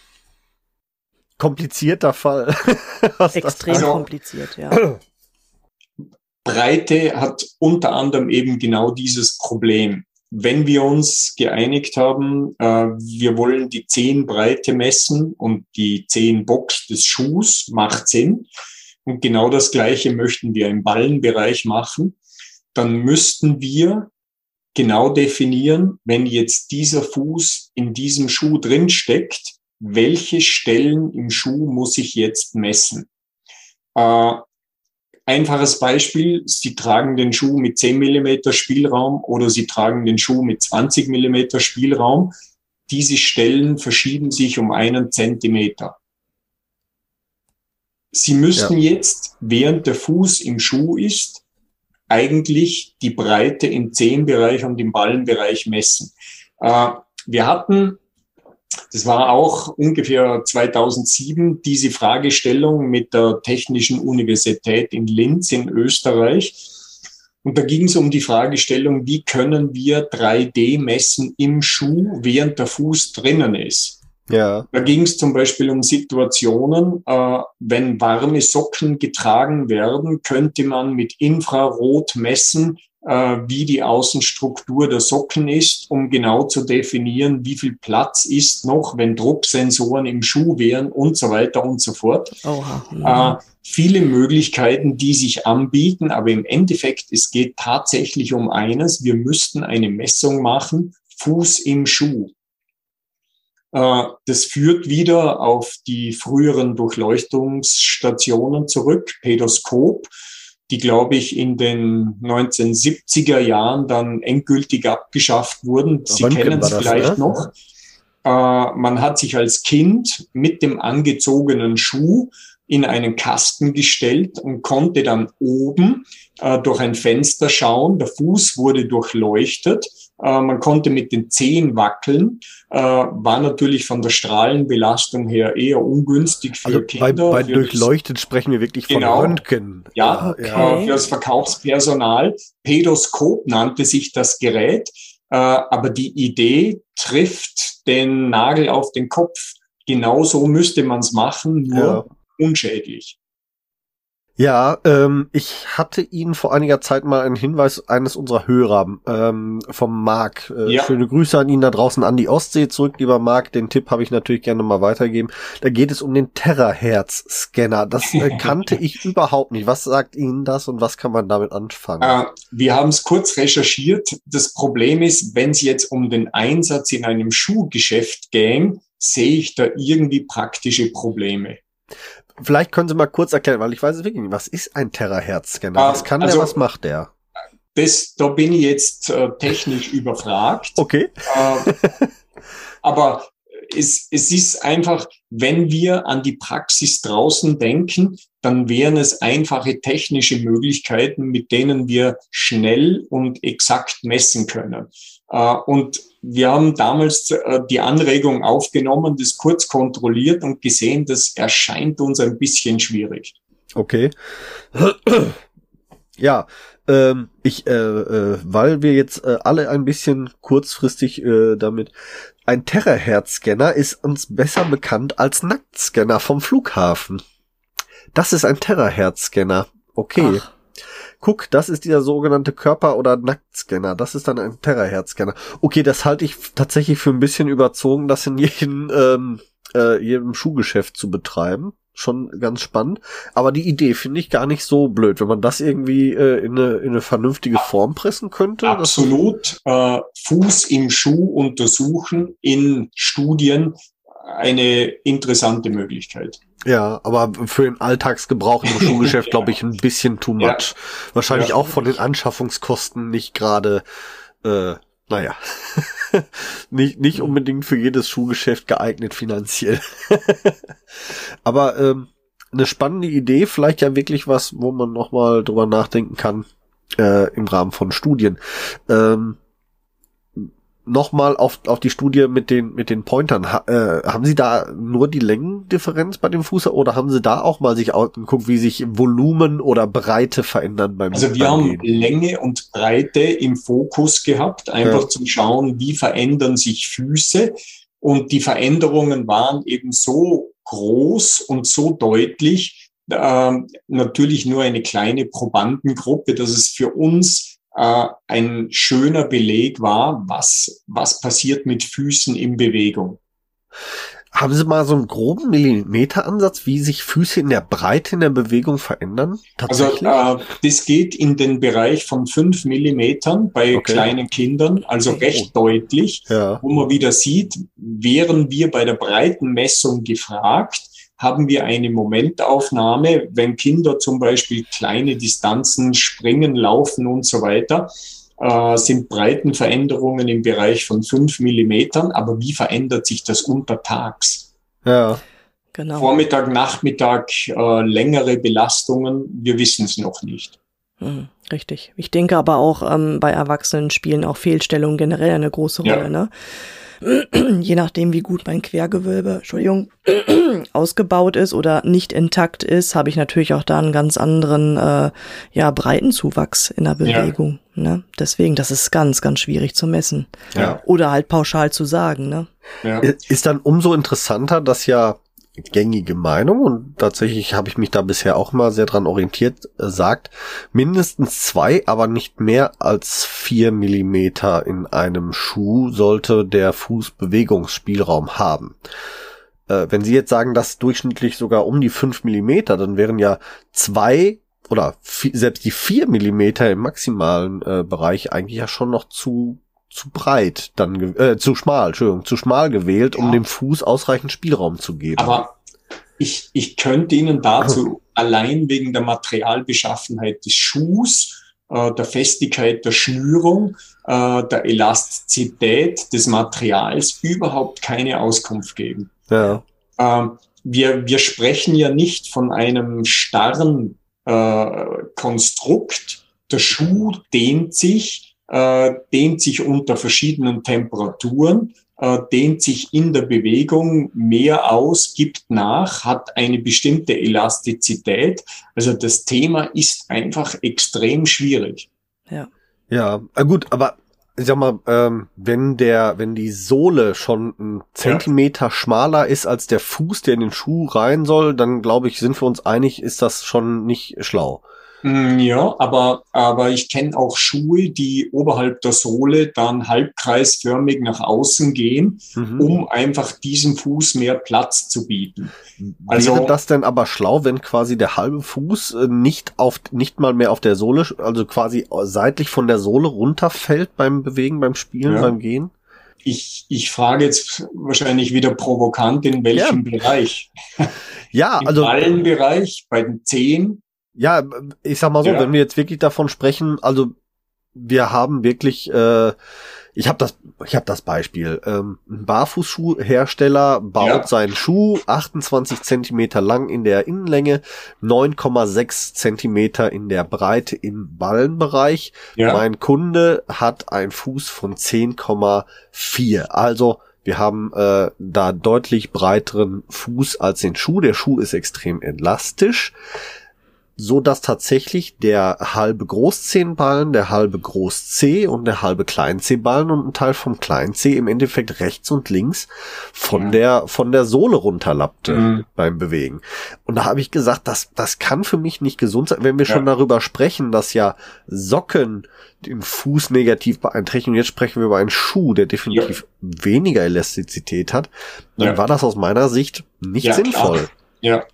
Komplizierter Fall. Extrem also, kompliziert, ja. Breite hat unter anderem eben genau dieses Problem. Wenn wir uns geeinigt haben, äh, wir wollen die Zehenbreite messen und die Zehenbox des Schuhs macht Sinn. Und genau das Gleiche möchten wir im Ballenbereich machen. Dann müssten wir genau definieren, wenn jetzt dieser Fuß in diesem Schuh drin steckt, welche Stellen im Schuh muss ich jetzt messen? Äh, einfaches Beispiel, Sie tragen den Schuh mit 10 Millimeter Spielraum oder Sie tragen den Schuh mit 20 Millimeter Spielraum. Diese Stellen verschieben sich um einen Zentimeter. Sie müssten ja. jetzt, während der Fuß im Schuh ist, eigentlich die Breite im Zehenbereich und im Ballenbereich messen. Äh, wir hatten, das war auch ungefähr 2007, diese Fragestellung mit der Technischen Universität in Linz in Österreich. Und da ging es um die Fragestellung, wie können wir 3D messen im Schuh, während der Fuß drinnen ist. Ja. Da ging es zum Beispiel um Situationen, äh, wenn warme Socken getragen werden, könnte man mit Infrarot messen, äh, wie die Außenstruktur der Socken ist, um genau zu definieren, wie viel Platz ist noch, wenn Drucksensoren im Schuh wären und so weiter und so fort. Oha. Äh, viele Möglichkeiten, die sich anbieten, aber im Endeffekt, es geht tatsächlich um eines, wir müssten eine Messung machen, Fuß im Schuh. Äh, das führt wieder auf die früheren Durchleuchtungsstationen zurück, Pedoskop, die, glaube ich, in den 1970er Jahren dann endgültig abgeschafft wurden. Sie kennen es vielleicht ne? noch. Äh, man hat sich als Kind mit dem angezogenen Schuh in einen Kasten gestellt und konnte dann oben äh, durch ein Fenster schauen. Der Fuß wurde durchleuchtet äh, man konnte mit den Zehen wackeln, äh, war natürlich von der Strahlenbelastung her eher ungünstig für also Kinder. Bei, bei durchleuchtet sprechen wir wirklich von genau, Röntgen. Ja, okay. Äh, für das Verkaufspersonal. Pedoskop nannte sich das Gerät, aber die Idee trifft den Nagel auf den Kopf. genau so müsste man es machen, nur ja. Unschädlich. Ja, ähm, ich hatte Ihnen vor einiger Zeit mal einen Hinweis eines unserer Hörer ähm, vom Marc. Äh, ja. Schöne Grüße an ihn da draußen an die Ostsee zurück, lieber Marc. Den Tipp habe ich natürlich gerne mal weitergeben. Da geht es um den Terahertz-Scanner. Das äh, kannte ich überhaupt nicht. Was sagt Ihnen das und was kann man damit anfangen? Äh, wir haben es kurz recherchiert. Das Problem ist, wenn es jetzt um den Einsatz in einem Schuhgeschäft gehen, sehe ich da irgendwie praktische Probleme. Vielleicht können Sie mal kurz erklären, weil ich weiß es wirklich nicht. Was ist ein Terahertz-Scanner? Was kann also, der, was macht der? Das, da bin ich jetzt äh, technisch überfragt. Okay. Äh, aber es, es ist einfach, wenn wir an die Praxis draußen denken, dann wären es einfache technische Möglichkeiten, mit denen wir schnell und exakt messen können. Äh, und wir haben damals äh, die Anregung aufgenommen, das kurz kontrolliert und gesehen, das erscheint uns ein bisschen schwierig. Okay. Ja, ähm, ich, äh, äh, weil wir jetzt äh, alle ein bisschen kurzfristig äh, damit. Ein Terahertz-Scanner ist uns besser bekannt als Nacktscanner vom Flughafen. Das ist ein Terahertz-Scanner. Okay. Ach guck, das ist dieser sogenannte Körper- oder Nacktscanner. Das ist dann ein Terahertz-Scanner. Okay, das halte ich tatsächlich für ein bisschen überzogen, das in jedem, ähm, äh, jedem Schuhgeschäft zu betreiben. Schon ganz spannend. Aber die Idee finde ich gar nicht so blöd, wenn man das irgendwie äh, in, eine, in eine vernünftige Form pressen könnte. Absolut. Äh, Fuß im Schuh untersuchen in Studien eine interessante Möglichkeit. Ja, aber für den Alltagsgebrauch im Schuhgeschäft glaube ich ein bisschen too much. Ja. Wahrscheinlich ja. auch von den Anschaffungskosten nicht gerade, äh, naja, nicht, nicht unbedingt für jedes Schuhgeschäft geeignet finanziell. aber ähm, eine spannende Idee, vielleicht ja wirklich was, wo man nochmal drüber nachdenken kann äh, im Rahmen von Studien. Ähm, nochmal auf, auf die Studie mit den, mit den Pointern. Ha, äh, haben Sie da nur die Längendifferenz bei dem Fuß oder haben Sie da auch mal sich angeguckt, wie sich Volumen oder Breite verändern beim Also wir haben Länge und Breite im Fokus gehabt, einfach ja. zum Schauen, wie verändern sich Füße. Und die Veränderungen waren eben so groß und so deutlich, äh, natürlich nur eine kleine Probandengruppe, dass es für uns äh, ein schöner Beleg war, was, was passiert mit Füßen in Bewegung. Haben Sie mal so einen groben Millimeteransatz, wie sich Füße in der Breite in der Bewegung verändern? Also äh, das geht in den Bereich von fünf Millimetern bei okay. kleinen Kindern, also recht oh. deutlich, ja. wo man wieder sieht, wären wir bei der Breitenmessung gefragt, haben wir eine Momentaufnahme, wenn Kinder zum Beispiel kleine Distanzen springen, laufen und so weiter, äh, sind Breitenveränderungen im Bereich von fünf Millimetern. Aber wie verändert sich das untertags? Ja. Genau. Vormittag, Nachmittag, äh, längere Belastungen, wir wissen es noch nicht. Hm, richtig. Ich denke aber auch, ähm, bei Erwachsenen spielen auch Fehlstellungen generell eine große Rolle. Ja. Ne? je nachdem, wie gut mein Quergewölbe, Entschuldigung, ausgebaut ist oder nicht intakt ist, habe ich natürlich auch da einen ganz anderen, äh, ja, Breitenzuwachs in der Bewegung. Ja. Ne? Deswegen, das ist ganz, ganz schwierig zu messen. Ja. Oder halt pauschal zu sagen. Ne? Ja. Ist dann umso interessanter, dass ja gängige Meinung und tatsächlich habe ich mich da bisher auch mal sehr dran orientiert, äh, sagt, mindestens zwei, aber nicht mehr als vier Millimeter in einem Schuh sollte der Fuß Bewegungsspielraum haben. Äh, wenn Sie jetzt sagen, dass durchschnittlich sogar um die fünf Millimeter, dann wären ja zwei oder selbst die vier Millimeter im maximalen äh, Bereich eigentlich ja schon noch zu zu breit, dann äh, zu schmal, Entschuldigung, zu schmal gewählt, um dem Fuß ausreichend Spielraum zu geben. Aber ich, ich könnte Ihnen dazu allein wegen der Materialbeschaffenheit des Schuhs, äh, der Festigkeit der Schnürung, äh, der Elastizität des Materials überhaupt keine Auskunft geben. Ja. Äh, wir, wir sprechen ja nicht von einem starren äh, Konstrukt. Der Schuh dehnt sich äh, dehnt sich unter verschiedenen Temperaturen, äh, dehnt sich in der Bewegung mehr aus, gibt nach, hat eine bestimmte Elastizität. Also das Thema ist einfach extrem schwierig. Ja. Ja, äh, gut, aber ich sag mal, ähm, wenn der, wenn die Sohle schon ein Zentimeter ja. schmaler ist als der Fuß, der in den Schuh rein soll, dann glaube ich, sind wir uns einig, ist das schon nicht schlau. Mm, ja, aber, aber ich kenne auch Schuhe, die oberhalb der Sohle dann halbkreisförmig nach außen gehen, mhm. um einfach diesem Fuß mehr Platz zu bieten. Also, Wäre das denn aber schlau, wenn quasi der halbe Fuß äh, nicht auf, nicht mal mehr auf der Sohle, also quasi seitlich von der Sohle runterfällt beim Bewegen, beim Spielen, ja. beim Gehen? Ich, ich frage jetzt wahrscheinlich wieder provokant, in welchem ja. Bereich? Ja, Im also. Im Ballenbereich, bei den Zehen, ja, ich sag mal so, ja. wenn wir jetzt wirklich davon sprechen, also wir haben wirklich, äh, ich habe das, ich habe das Beispiel. Ähm, ein Barfußschuhhersteller baut ja. seinen Schuh 28 Zentimeter lang in der Innenlänge, 9,6 Zentimeter in der Breite im Ballenbereich. Ja. Mein Kunde hat einen Fuß von 10,4. Also wir haben äh, da deutlich breiteren Fuß als den Schuh. Der Schuh ist extrem elastisch so dass tatsächlich der halbe Großzehenballen, der halbe Groß-C und der halbe Klein-C-Ballen und ein Teil vom Klein-C im Endeffekt rechts und links von ja. der von der Sohle runterlappte mhm. beim Bewegen. Und da habe ich gesagt, das das kann für mich nicht gesund sein, wenn wir ja. schon darüber sprechen, dass ja Socken den Fuß negativ beeinträchtigen. Und jetzt sprechen wir über einen Schuh, der definitiv ja. weniger Elastizität hat. Dann war das aus meiner Sicht nicht sinnvoll. Klar. Ja,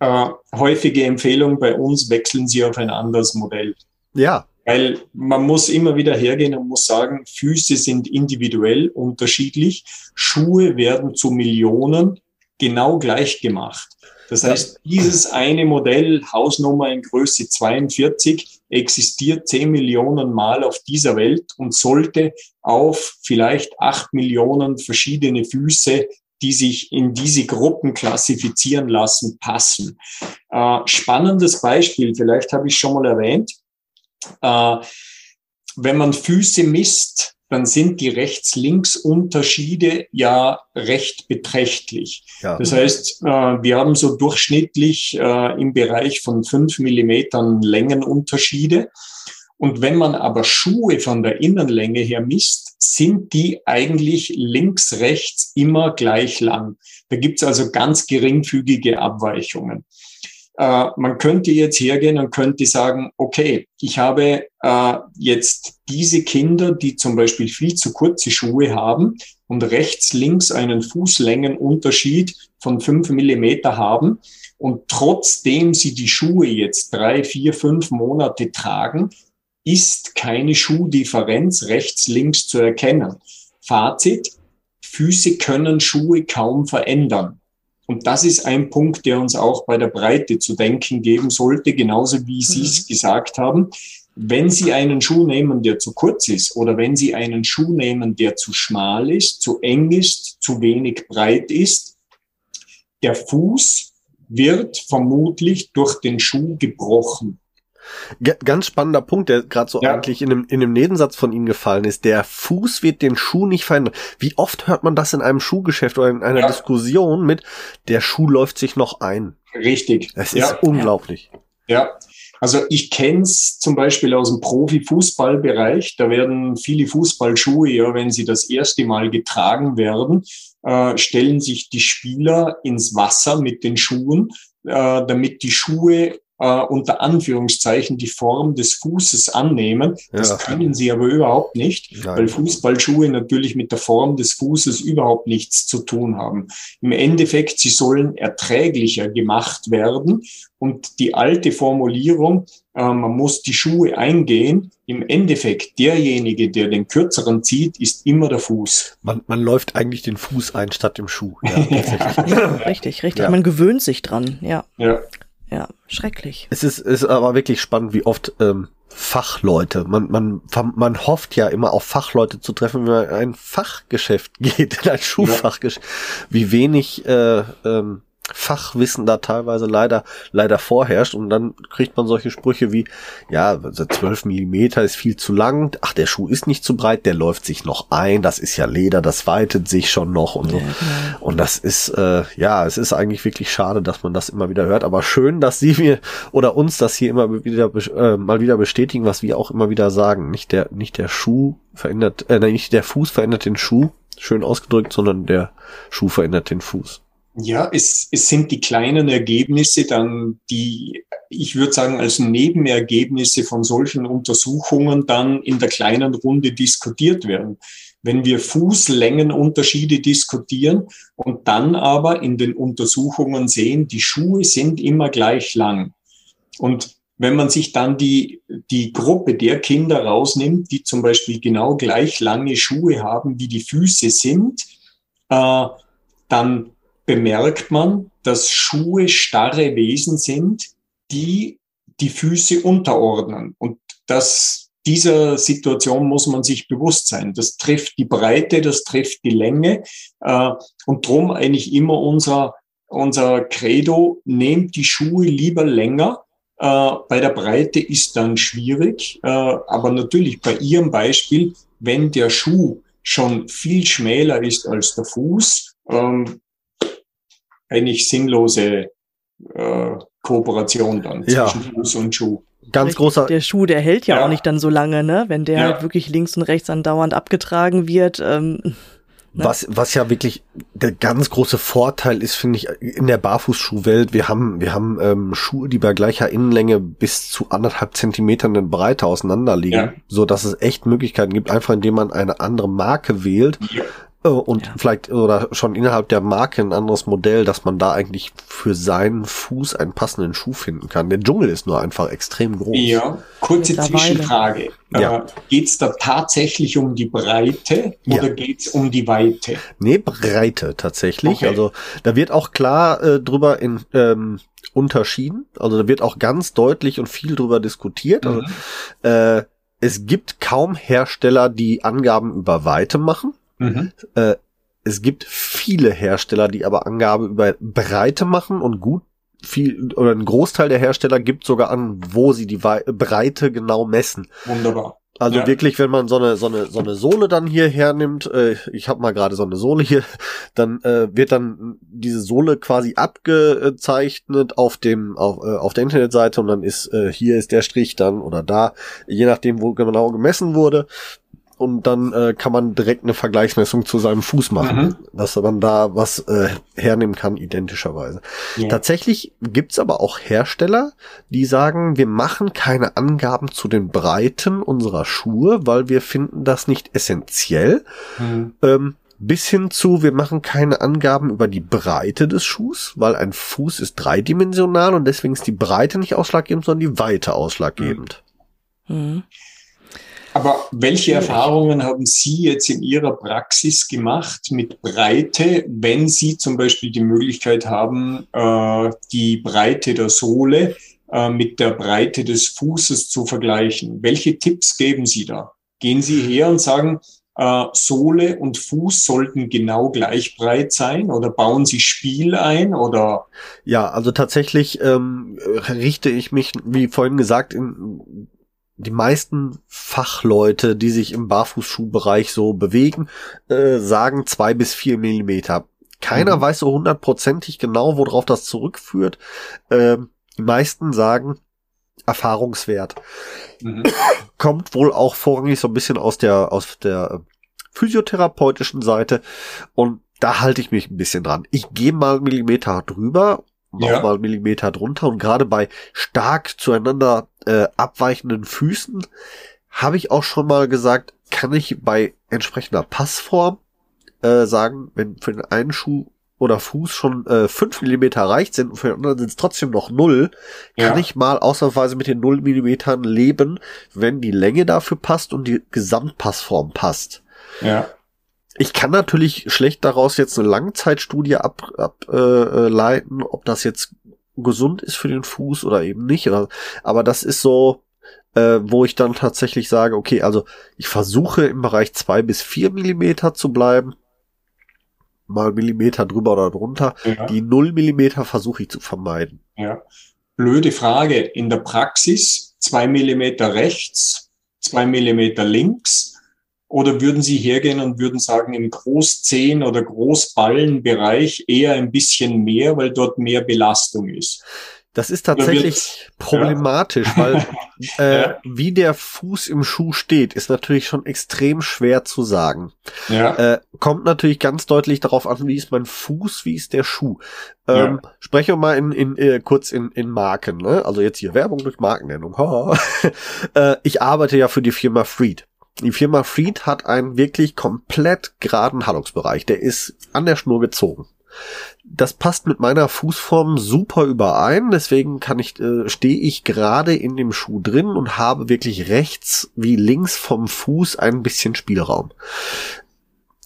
äh, häufige Empfehlung bei uns, wechseln Sie auf ein anderes Modell. Ja. Weil man muss immer wieder hergehen und muss sagen, Füße sind individuell unterschiedlich. Schuhe werden zu Millionen genau gleich gemacht. Das heißt, dieses eine Modell, Hausnummer in Größe 42, existiert 10 Millionen Mal auf dieser Welt und sollte auf vielleicht 8 Millionen verschiedene Füße die sich in diese Gruppen klassifizieren lassen, passen. Äh, spannendes Beispiel, vielleicht habe ich schon mal erwähnt. Äh, wenn man Füße misst, dann sind die Rechts-Links-Unterschiede ja recht beträchtlich. Ja. Das heißt, äh, wir haben so durchschnittlich äh, im Bereich von fünf Millimetern Längenunterschiede. Und wenn man aber Schuhe von der Innenlänge her misst, sind die eigentlich links, rechts immer gleich lang. Da gibt's also ganz geringfügige Abweichungen. Äh, man könnte jetzt hergehen und könnte sagen, okay, ich habe äh, jetzt diese Kinder, die zum Beispiel viel zu kurze Schuhe haben und rechts, links einen Fußlängenunterschied von fünf Millimeter haben. Und trotzdem sie die Schuhe jetzt drei, vier, fünf Monate tragen, ist keine Schuhdifferenz rechts, links zu erkennen. Fazit, Füße können Schuhe kaum verändern. Und das ist ein Punkt, der uns auch bei der Breite zu denken geben sollte, genauso wie Sie es mhm. gesagt haben. Wenn Sie einen Schuh nehmen, der zu kurz ist, oder wenn Sie einen Schuh nehmen, der zu schmal ist, zu eng ist, zu wenig breit ist, der Fuß wird vermutlich durch den Schuh gebrochen. Ganz spannender Punkt, der gerade so ja. eigentlich in einem, in einem Nebensatz von Ihnen gefallen ist. Der Fuß wird den Schuh nicht verändern. Wie oft hört man das in einem Schuhgeschäft oder in einer ja. Diskussion mit, der Schuh läuft sich noch ein? Richtig. Es ist ja. unglaublich. Ja. Also ich kenne es zum Beispiel aus dem Profifußballbereich. Da werden viele Fußballschuhe, ja, wenn sie das erste Mal getragen werden, äh, stellen sich die Spieler ins Wasser mit den Schuhen, äh, damit die Schuhe äh, unter Anführungszeichen die Form des Fußes annehmen. Das ja. können sie aber überhaupt nicht, Nein. weil Fußballschuhe natürlich mit der Form des Fußes überhaupt nichts zu tun haben. Im Endeffekt, sie sollen erträglicher gemacht werden und die alte Formulierung, äh, man muss die Schuhe eingehen, im Endeffekt derjenige, der den kürzeren zieht, ist immer der Fuß. Man, man läuft eigentlich den Fuß ein statt dem Schuh. Ja, ja richtig, richtig. Ja. Man gewöhnt sich dran, ja. Ja. Ja, schrecklich. Es ist, ist aber wirklich spannend, wie oft ähm, Fachleute, man, man, man hofft ja immer auf Fachleute zu treffen, wenn man in ein Fachgeschäft geht, in ein Schuhfachgeschäft, wie wenig äh, ähm, Fachwissen da teilweise leider, leider vorherrscht und dann kriegt man solche Sprüche wie, ja, 12 Millimeter ist viel zu lang, ach, der Schuh ist nicht zu breit, der läuft sich noch ein, das ist ja Leder, das weitet sich schon noch und so. Und das ist, äh, ja, es ist eigentlich wirklich schade, dass man das immer wieder hört, aber schön, dass Sie mir oder uns das hier immer wieder, äh, mal wieder bestätigen, was wir auch immer wieder sagen. Nicht der, nicht der Schuh verändert, äh, nicht der Fuß verändert den Schuh, schön ausgedrückt, sondern der Schuh verändert den Fuß. Ja, es, es sind die kleinen Ergebnisse dann, die ich würde sagen, als Nebenergebnisse von solchen Untersuchungen dann in der kleinen Runde diskutiert werden. Wenn wir Fußlängenunterschiede diskutieren und dann aber in den Untersuchungen sehen, die Schuhe sind immer gleich lang. Und wenn man sich dann die, die Gruppe der Kinder rausnimmt, die zum Beispiel genau gleich lange Schuhe haben, wie die Füße sind, äh, dann bemerkt man, dass Schuhe starre Wesen sind, die die Füße unterordnen. Und das, dieser Situation muss man sich bewusst sein. Das trifft die Breite, das trifft die Länge. Äh, und drum eigentlich immer unser, unser Credo, nehmt die Schuhe lieber länger. Äh, bei der Breite ist dann schwierig. Äh, aber natürlich bei Ihrem Beispiel, wenn der Schuh schon viel schmäler ist als der Fuß, ähm, eigentlich sinnlose äh, Kooperation dann ja. zwischen Fuß und Schuh. Ganz großer. Der Schuh, der hält ja, ja, auch nicht dann so lange, ne? Wenn der ja. halt wirklich links und rechts andauernd abgetragen wird. Ähm, ne? was, was ja wirklich der ganz große Vorteil ist, finde ich, in der Barfußschuhwelt. Wir haben, wir haben ähm, Schuhe, die bei gleicher Innenlänge bis zu anderthalb Zentimetern in Breite auseinanderliegen, ja. so dass es echt Möglichkeiten gibt, einfach indem man eine andere Marke wählt, ja. Und ja. vielleicht oder schon innerhalb der Marke ein anderes Modell, dass man da eigentlich für seinen Fuß einen passenden Schuh finden kann. Der Dschungel ist nur einfach extrem groß. Ja, kurze Zwischenfrage. Ja. Äh, geht es da tatsächlich um die Breite oder ja. geht es um die Weite? Nee, Breite tatsächlich. Okay. Also da wird auch klar äh, drüber in ähm, unterschieden. Also da wird auch ganz deutlich und viel drüber diskutiert. Also, mhm. Also, äh, es gibt kaum Hersteller, die Angaben über Weite machen. Mhm. Äh, es gibt viele Hersteller, die aber Angabe über Breite machen und gut viel oder ein Großteil der Hersteller gibt sogar an, wo sie die Breite genau messen. Wunderbar. Also ja. wirklich, wenn man so eine so eine so eine Sohle dann hier hernimmt, äh, ich habe mal gerade so eine Sohle hier, dann äh, wird dann diese Sohle quasi abgezeichnet auf dem auf, äh, auf der Internetseite und dann ist äh, hier ist der Strich dann oder da, je nachdem wo genau gemessen wurde, und dann äh, kann man direkt eine Vergleichsmessung zu seinem Fuß machen, mhm. dass man da was äh, hernehmen kann, identischerweise. Yeah. Tatsächlich gibt's aber auch Hersteller, die sagen, wir machen keine Angaben zu den Breiten unserer Schuhe, weil wir finden das nicht essentiell. Mhm. Ähm, bis hin zu, wir machen keine Angaben über die Breite des Schuhs, weil ein Fuß ist dreidimensional und deswegen ist die Breite nicht ausschlaggebend, sondern die Weite ausschlaggebend. Mhm. Aber welche Erfahrungen haben Sie jetzt in Ihrer Praxis gemacht mit Breite, wenn Sie zum Beispiel die Möglichkeit haben, äh, die Breite der Sohle äh, mit der Breite des Fußes zu vergleichen? Welche Tipps geben Sie da? Gehen Sie her und sagen, äh, Sohle und Fuß sollten genau gleich breit sein oder bauen Sie Spiel ein oder? Ja, also tatsächlich ähm, richte ich mich, wie vorhin gesagt, in die meisten Fachleute, die sich im Barfußschuhbereich so bewegen, äh, sagen zwei bis vier Millimeter. Keiner mhm. weiß so hundertprozentig genau, worauf das zurückführt. Äh, die meisten sagen Erfahrungswert. Mhm. Kommt wohl auch vorrangig so ein bisschen aus der, aus der physiotherapeutischen Seite. Und da halte ich mich ein bisschen dran. Ich gehe mal Millimeter drüber nochmal ja. Millimeter drunter und gerade bei stark zueinander äh, abweichenden Füßen habe ich auch schon mal gesagt, kann ich bei entsprechender Passform äh, sagen, wenn für den einen Schuh oder Fuß schon äh, 5 Millimeter reicht sind und für den anderen sind es trotzdem noch null, kann ja. ich mal ausnahmsweise mit den 0 Millimetern leben, wenn die Länge dafür passt und die Gesamtpassform passt. Ja. Ich kann natürlich schlecht daraus jetzt eine Langzeitstudie ableiten, ab, äh, leiten, ob das jetzt gesund ist für den Fuß oder eben nicht. Aber das ist so, äh, wo ich dann tatsächlich sage, okay, also ich versuche im Bereich zwei bis vier Millimeter zu bleiben. mal Millimeter drüber oder drunter. Ja. Die null Millimeter versuche ich zu vermeiden. Ja. Blöde Frage. In der Praxis zwei Millimeter rechts, zwei Millimeter links. Oder würden Sie hergehen und würden sagen, im Großzehen- oder Großballenbereich eher ein bisschen mehr, weil dort mehr Belastung ist? Das ist tatsächlich problematisch, ja. weil äh, ja. wie der Fuß im Schuh steht, ist natürlich schon extrem schwer zu sagen. Ja. Äh, kommt natürlich ganz deutlich darauf an, wie ist mein Fuß, wie ist der Schuh. Ähm, ja. Sprechen wir mal in, in, äh, kurz in, in Marken. Ne? Also jetzt hier Werbung durch Markennennung. äh, ich arbeite ja für die Firma Freed. Die Firma Freed hat einen wirklich komplett geraden Hallungsbereich. Der ist an der Schnur gezogen das passt mit meiner Fußform super überein, deswegen kann ich, äh, stehe ich gerade in dem Schuh drin und habe wirklich rechts wie links vom Fuß ein bisschen Spielraum.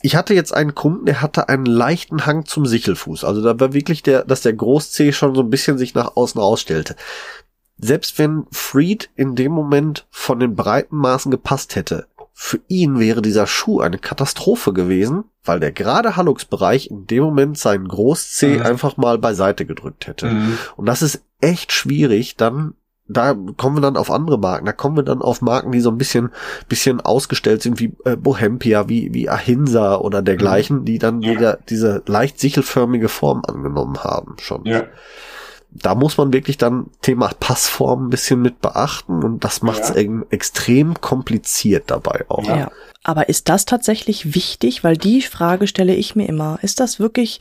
Ich hatte jetzt einen Kunden, der hatte einen leichten Hang zum Sichelfuß. Also da war wirklich der, dass der Großzeh schon so ein bisschen sich nach außen ausstellte. Selbst wenn Freed in dem Moment von den breiten Maßen gepasst hätte, für ihn wäre dieser Schuh eine Katastrophe gewesen, weil der gerade Hallux-Bereich in dem Moment seinen Groß-C mhm. einfach mal beiseite gedrückt hätte. Mhm. Und das ist echt schwierig, dann da kommen wir dann auf andere Marken. Da kommen wir dann auf Marken, die so ein bisschen, bisschen ausgestellt sind, wie äh, Bohempia, wie, wie Ahinsa oder dergleichen, mhm. die dann ja. wieder diese leicht sichelförmige Form angenommen haben schon. Ja da muss man wirklich dann Thema Passform ein bisschen mit beachten und das macht es ja. extrem kompliziert dabei auch. Ja. Aber ist das tatsächlich wichtig? Weil die Frage stelle ich mir immer. Ist das wirklich,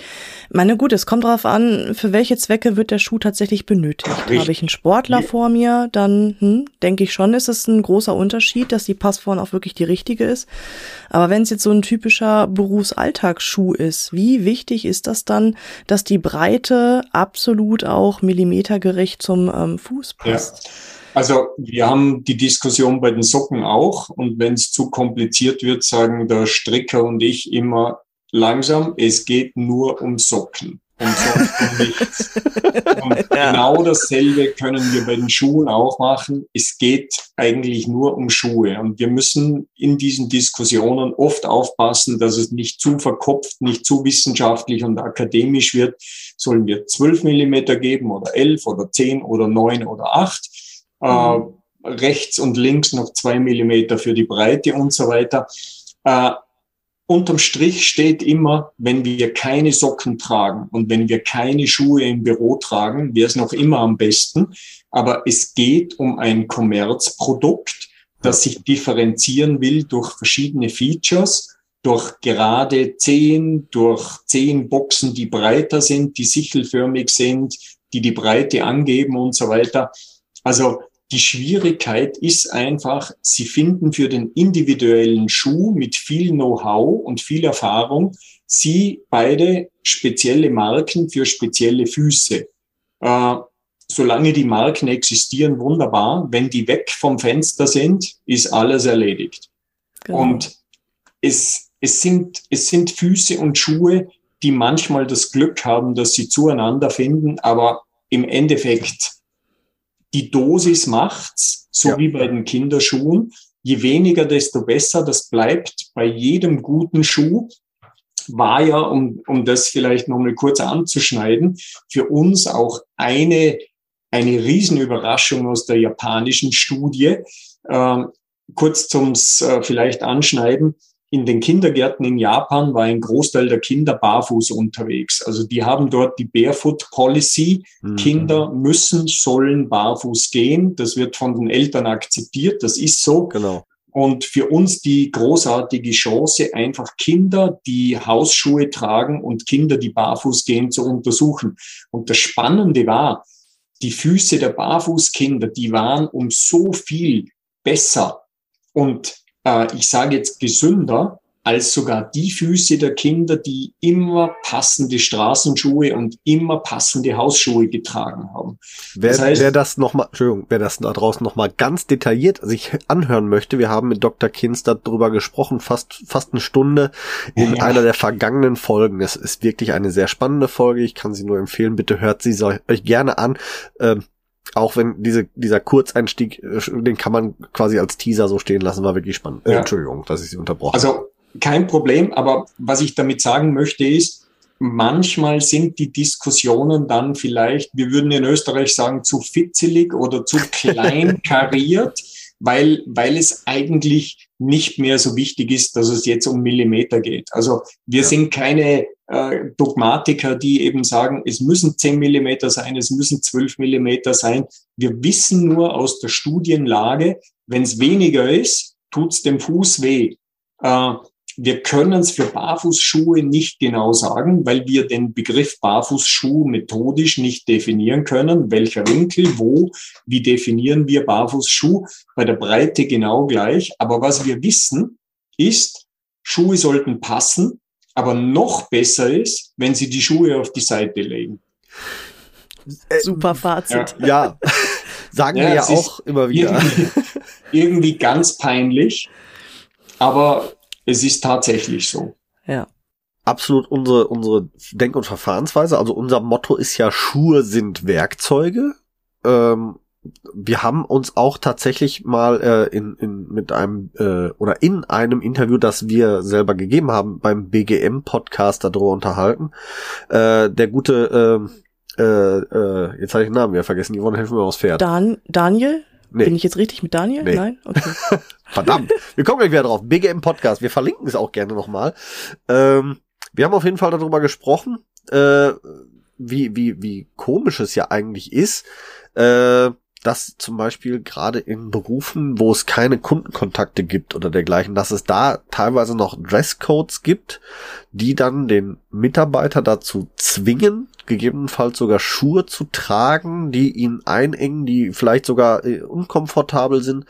meine gut, es kommt darauf an, für welche Zwecke wird der Schuh tatsächlich benötigt. Habe ich einen Sportler vor mir, dann hm, denke ich schon, ist es ein großer Unterschied, dass die Passform auch wirklich die richtige ist. Aber wenn es jetzt so ein typischer Berufsalltagsschuh ist, wie wichtig ist das dann, dass die Breite absolut auch millimetergerecht zum ähm, Fuß passt? Ja. Also wir haben die Diskussion bei den Socken auch und wenn es zu kompliziert wird, sagen der Stricker und ich immer langsam, es geht nur um Socken und sonst um nichts. Und ja. genau dasselbe können wir bei den Schuhen auch machen. Es geht eigentlich nur um Schuhe und wir müssen in diesen Diskussionen oft aufpassen, dass es nicht zu verkopft, nicht zu wissenschaftlich und akademisch wird. Sollen wir zwölf Millimeter geben oder elf oder zehn oder neun oder äh, mhm. rechts und links noch zwei Millimeter für die Breite und so weiter. Äh, unterm Strich steht immer, wenn wir keine Socken tragen und wenn wir keine Schuhe im Büro tragen, wäre es noch immer am besten. Aber es geht um ein Kommerzprodukt, das sich differenzieren will durch verschiedene Features, durch gerade Zehen, durch Zehenboxen, die breiter sind, die sichelförmig sind, die die Breite angeben und so weiter. Also die Schwierigkeit ist einfach, sie finden für den individuellen Schuh mit viel Know-how und viel Erfahrung, sie beide spezielle Marken für spezielle Füße. Äh, solange die Marken existieren, wunderbar. Wenn die weg vom Fenster sind, ist alles erledigt. Genau. Und es, es, sind, es sind Füße und Schuhe, die manchmal das Glück haben, dass sie zueinander finden, aber im Endeffekt die Dosis macht's, so ja. wie bei den Kinderschuhen. Je weniger, desto besser. Das bleibt bei jedem guten Schuh. War ja, um, um das vielleicht nochmal kurz anzuschneiden, für uns auch eine, eine Riesenüberraschung aus der japanischen Studie. Ähm, kurz zum äh, vielleicht anschneiden in den Kindergärten in Japan war ein Großteil der Kinder barfuß unterwegs. Also die haben dort die Barefoot Policy. Mhm. Kinder müssen, sollen barfuß gehen. Das wird von den Eltern akzeptiert. Das ist so. Genau. Und für uns die großartige Chance, einfach Kinder, die Hausschuhe tragen und Kinder, die barfuß gehen, zu untersuchen. Und das Spannende war, die Füße der Barfußkinder, die waren um so viel besser und äh, ich sage jetzt gesünder, als sogar die Füße der Kinder, die immer passende Straßenschuhe und immer passende Hausschuhe getragen haben. Wer das, heißt, wer das noch mal, Entschuldigung, wer das da draußen noch mal ganz detailliert sich anhören möchte, wir haben mit Dr. Kinz darüber gesprochen, fast fast eine Stunde in ja. einer der vergangenen Folgen. Es ist wirklich eine sehr spannende Folge. Ich kann sie nur empfehlen. Bitte hört sie euch gerne an. Ähm, auch wenn diese, dieser Kurzeinstieg, äh, den kann man quasi als Teaser so stehen lassen, war wirklich spannend. Äh, ja. Entschuldigung, dass ich Sie unterbrochen Also kein Problem, aber was ich damit sagen möchte ist, manchmal sind die Diskussionen dann vielleicht, wir würden in Österreich sagen, zu fitzelig oder zu klein kariert, weil, weil es eigentlich nicht mehr so wichtig ist, dass es jetzt um Millimeter geht. Also wir ja. sind keine äh, Dogmatiker, die eben sagen, es müssen 10 Millimeter sein, es müssen 12 Millimeter sein. Wir wissen nur aus der Studienlage, wenn es weniger ist, tut's dem Fuß weh. Äh, wir können es für Barfußschuhe nicht genau sagen, weil wir den Begriff Barfußschuh methodisch nicht definieren können. Welcher Winkel, wo, wie definieren wir Barfußschuh? Bei der Breite genau gleich. Aber was wir wissen, ist, Schuhe sollten passen, aber noch besser ist, wenn Sie die Schuhe auf die Seite legen. Äh, Super Fazit. Ja, ja. sagen ja, wir ja auch immer wieder. Irgendwie, irgendwie ganz peinlich, aber es ist tatsächlich so. Ja. Absolut unsere, unsere Denk- und Verfahrensweise. Also unser Motto ist ja, Schuhe sind Werkzeuge. Ähm, wir haben uns auch tatsächlich mal äh, in, in mit einem äh, oder in einem Interview, das wir selber gegeben haben beim BGM Podcast darüber unterhalten. Äh, der gute äh, äh, äh, jetzt habe ich den Namen wieder vergessen. Die wollen helfen mir aus Pferd. Dan Daniel? Nee. Bin ich jetzt richtig mit Daniel? Nee. Nein? Okay. Verdammt. Wir kommen gleich wieder drauf. BGM Podcast. Wir verlinken es auch gerne nochmal. Ähm, wir haben auf jeden Fall darüber gesprochen, äh, wie, wie, wie komisch es ja eigentlich ist, äh, dass zum Beispiel gerade in Berufen, wo es keine Kundenkontakte gibt oder dergleichen, dass es da teilweise noch Dresscodes gibt, die dann den Mitarbeiter dazu zwingen, gegebenenfalls sogar Schuhe zu tragen, die ihn einengen, die vielleicht sogar äh, unkomfortabel sind.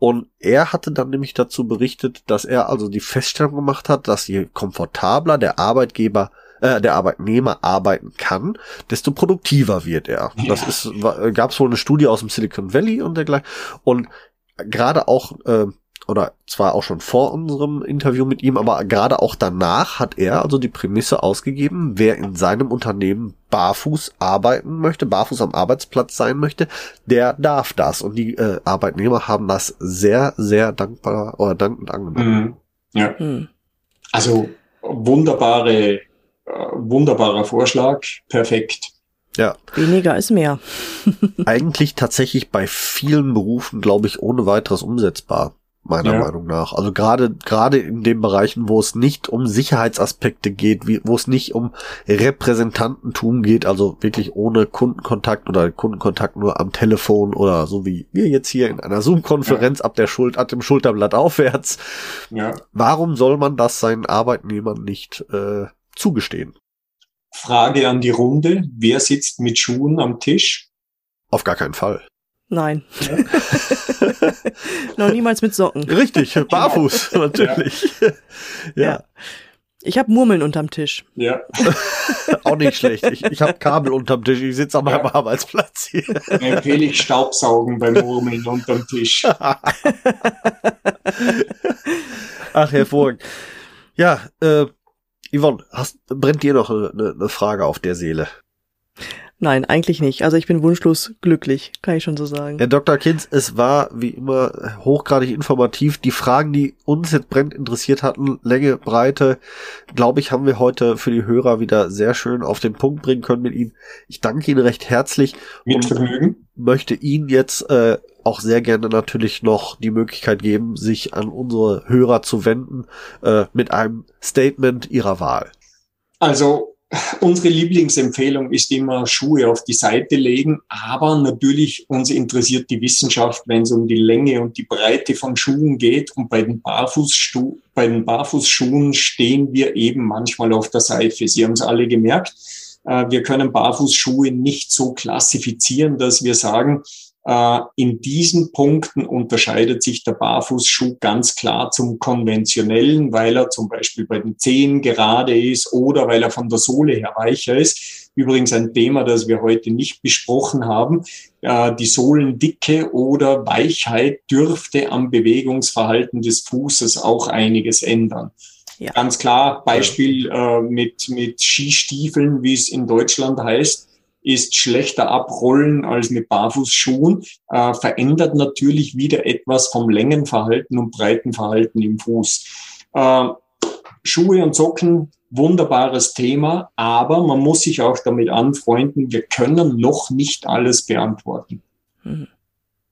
Und er hatte dann nämlich dazu berichtet, dass er also die Feststellung gemacht hat, dass je komfortabler der Arbeitgeber äh, der Arbeitnehmer arbeiten kann, desto produktiver wird er. Ja. Das ist, gab es wohl eine Studie aus dem Silicon Valley und dergleichen. Und gerade auch, äh, oder zwar auch schon vor unserem Interview mit ihm, aber gerade auch danach hat er also die Prämisse ausgegeben, wer in seinem Unternehmen barfuß arbeiten möchte, barfuß am Arbeitsplatz sein möchte, der darf das. Und die äh, Arbeitnehmer haben das sehr, sehr dankbar oder dankend angenommen. Mhm. Ja. Mhm. Also wunderbare äh, wunderbarer Vorschlag, perfekt. Ja. Weniger ist mehr. Eigentlich tatsächlich bei vielen Berufen, glaube ich, ohne weiteres umsetzbar meiner ja. Meinung nach. Also gerade gerade in den Bereichen, wo es nicht um Sicherheitsaspekte geht, wie, wo es nicht um Repräsentantentum geht, also wirklich ohne Kundenkontakt oder Kundenkontakt nur am Telefon oder so wie wir jetzt hier in einer Zoom-Konferenz ja. ab der Schuld, ab dem Schulterblatt aufwärts. Ja. Warum soll man das seinen Arbeitnehmern nicht äh, zugestehen. Frage an die Runde. Wer sitzt mit Schuhen am Tisch? Auf gar keinen Fall. Nein. Ja. Noch niemals mit Socken. Richtig, barfuß, natürlich. Ja. ja. Ich habe Murmeln unterm Tisch. Ja. Auch nicht schlecht. Ich, ich habe Kabel unterm Tisch. Ich sitze an meinem ja. Arbeitsplatz hier. empfehle ich Staubsaugen beim Murmeln unterm Tisch. Ach, hervorragend. Ja, äh, Yvonne, hast, brennt dir noch eine, eine Frage auf der Seele? Nein, eigentlich nicht. Also ich bin wunschlos glücklich, kann ich schon so sagen. Herr Dr. Kinz, es war wie immer hochgradig informativ. Die Fragen, die uns jetzt brennend interessiert hatten, Länge, Breite, glaube ich, haben wir heute für die Hörer wieder sehr schön auf den Punkt bringen können mit Ihnen. Ich danke Ihnen recht herzlich. Mit Vergnügen. Möchte Ihnen jetzt äh, auch sehr gerne natürlich noch die Möglichkeit geben, sich an unsere Hörer zu wenden äh, mit einem Statement Ihrer Wahl. Also Unsere Lieblingsempfehlung ist immer Schuhe auf die Seite legen, aber natürlich uns interessiert die Wissenschaft, wenn es um die Länge und die Breite von Schuhen geht. Und bei den, Barfußschuh, bei den Barfußschuhen stehen wir eben manchmal auf der Seite. Sie haben es alle gemerkt. Äh, wir können Barfußschuhe nicht so klassifizieren, dass wir sagen, in diesen Punkten unterscheidet sich der Barfußschuh ganz klar zum konventionellen, weil er zum Beispiel bei den Zehen gerade ist oder weil er von der Sohle her weicher ist. Übrigens ein Thema, das wir heute nicht besprochen haben. Äh, die Sohlendicke oder Weichheit dürfte am Bewegungsverhalten des Fußes auch einiges ändern. Ja. Ganz klar, Beispiel äh, mit, mit Skistiefeln, wie es in Deutschland heißt ist schlechter abrollen als mit Barfußschuhen, äh, verändert natürlich wieder etwas vom Längenverhalten und Breitenverhalten im Fuß. Äh, Schuhe und Socken wunderbares Thema, aber man muss sich auch damit anfreunden, wir können noch nicht alles beantworten. Mhm.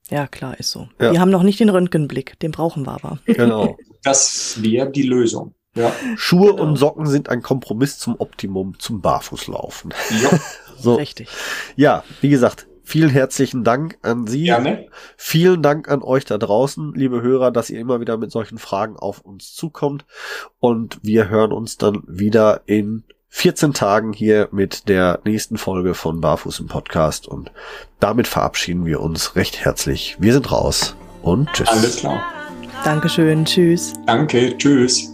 Ja, klar, ist so. Ja. Wir haben noch nicht den Röntgenblick, den brauchen wir aber. Genau. Das wäre die Lösung. Ja. Schuhe genau. und Socken sind ein Kompromiss zum Optimum zum Barfußlaufen. Ja. so. Richtig. Ja, wie gesagt, Vielen herzlichen Dank an Sie. Gerne. Vielen Dank an euch da draußen, liebe Hörer, dass ihr immer wieder mit solchen Fragen auf uns zukommt. Und wir hören uns dann wieder in 14 Tagen hier mit der nächsten Folge von Barfuß im Podcast. Und damit verabschieden wir uns recht herzlich. Wir sind raus und tschüss. Alles klar. Dankeschön. Tschüss. Danke. Tschüss.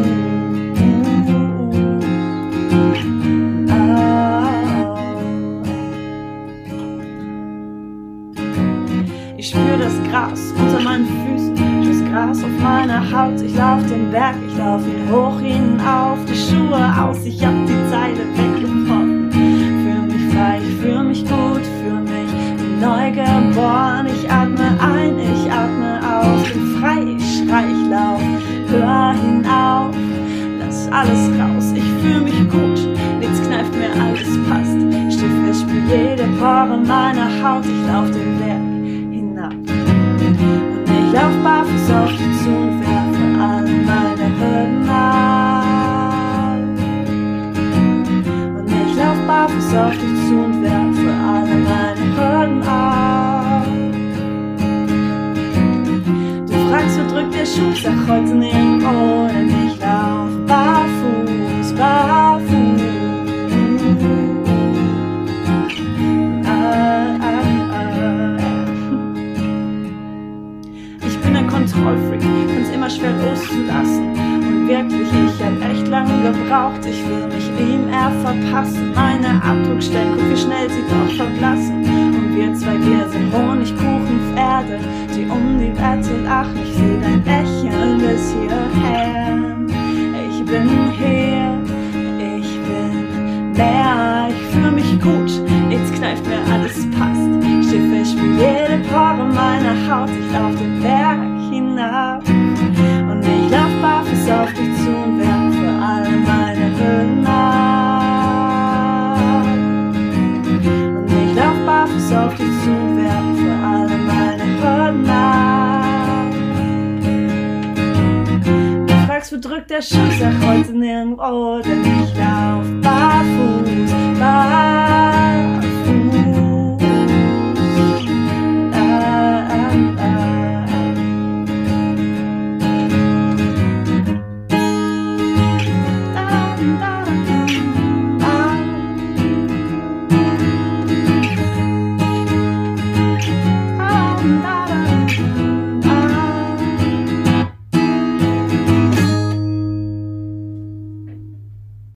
Gras unter meinen Füßen, das Gras auf meiner Haut. Ich lauf den Berg, ich lauf ihn hoch hinauf, die Schuhe aus, ich hab die Zeile weggebrochen. Fühl mich frei, ich fühl mich gut, fühl mich neu geboren. Ich atme ein, ich atme aus, bin frei, ich schrei, ich lauf, hör hinauf, lass alles raus, ich fühl mich gut,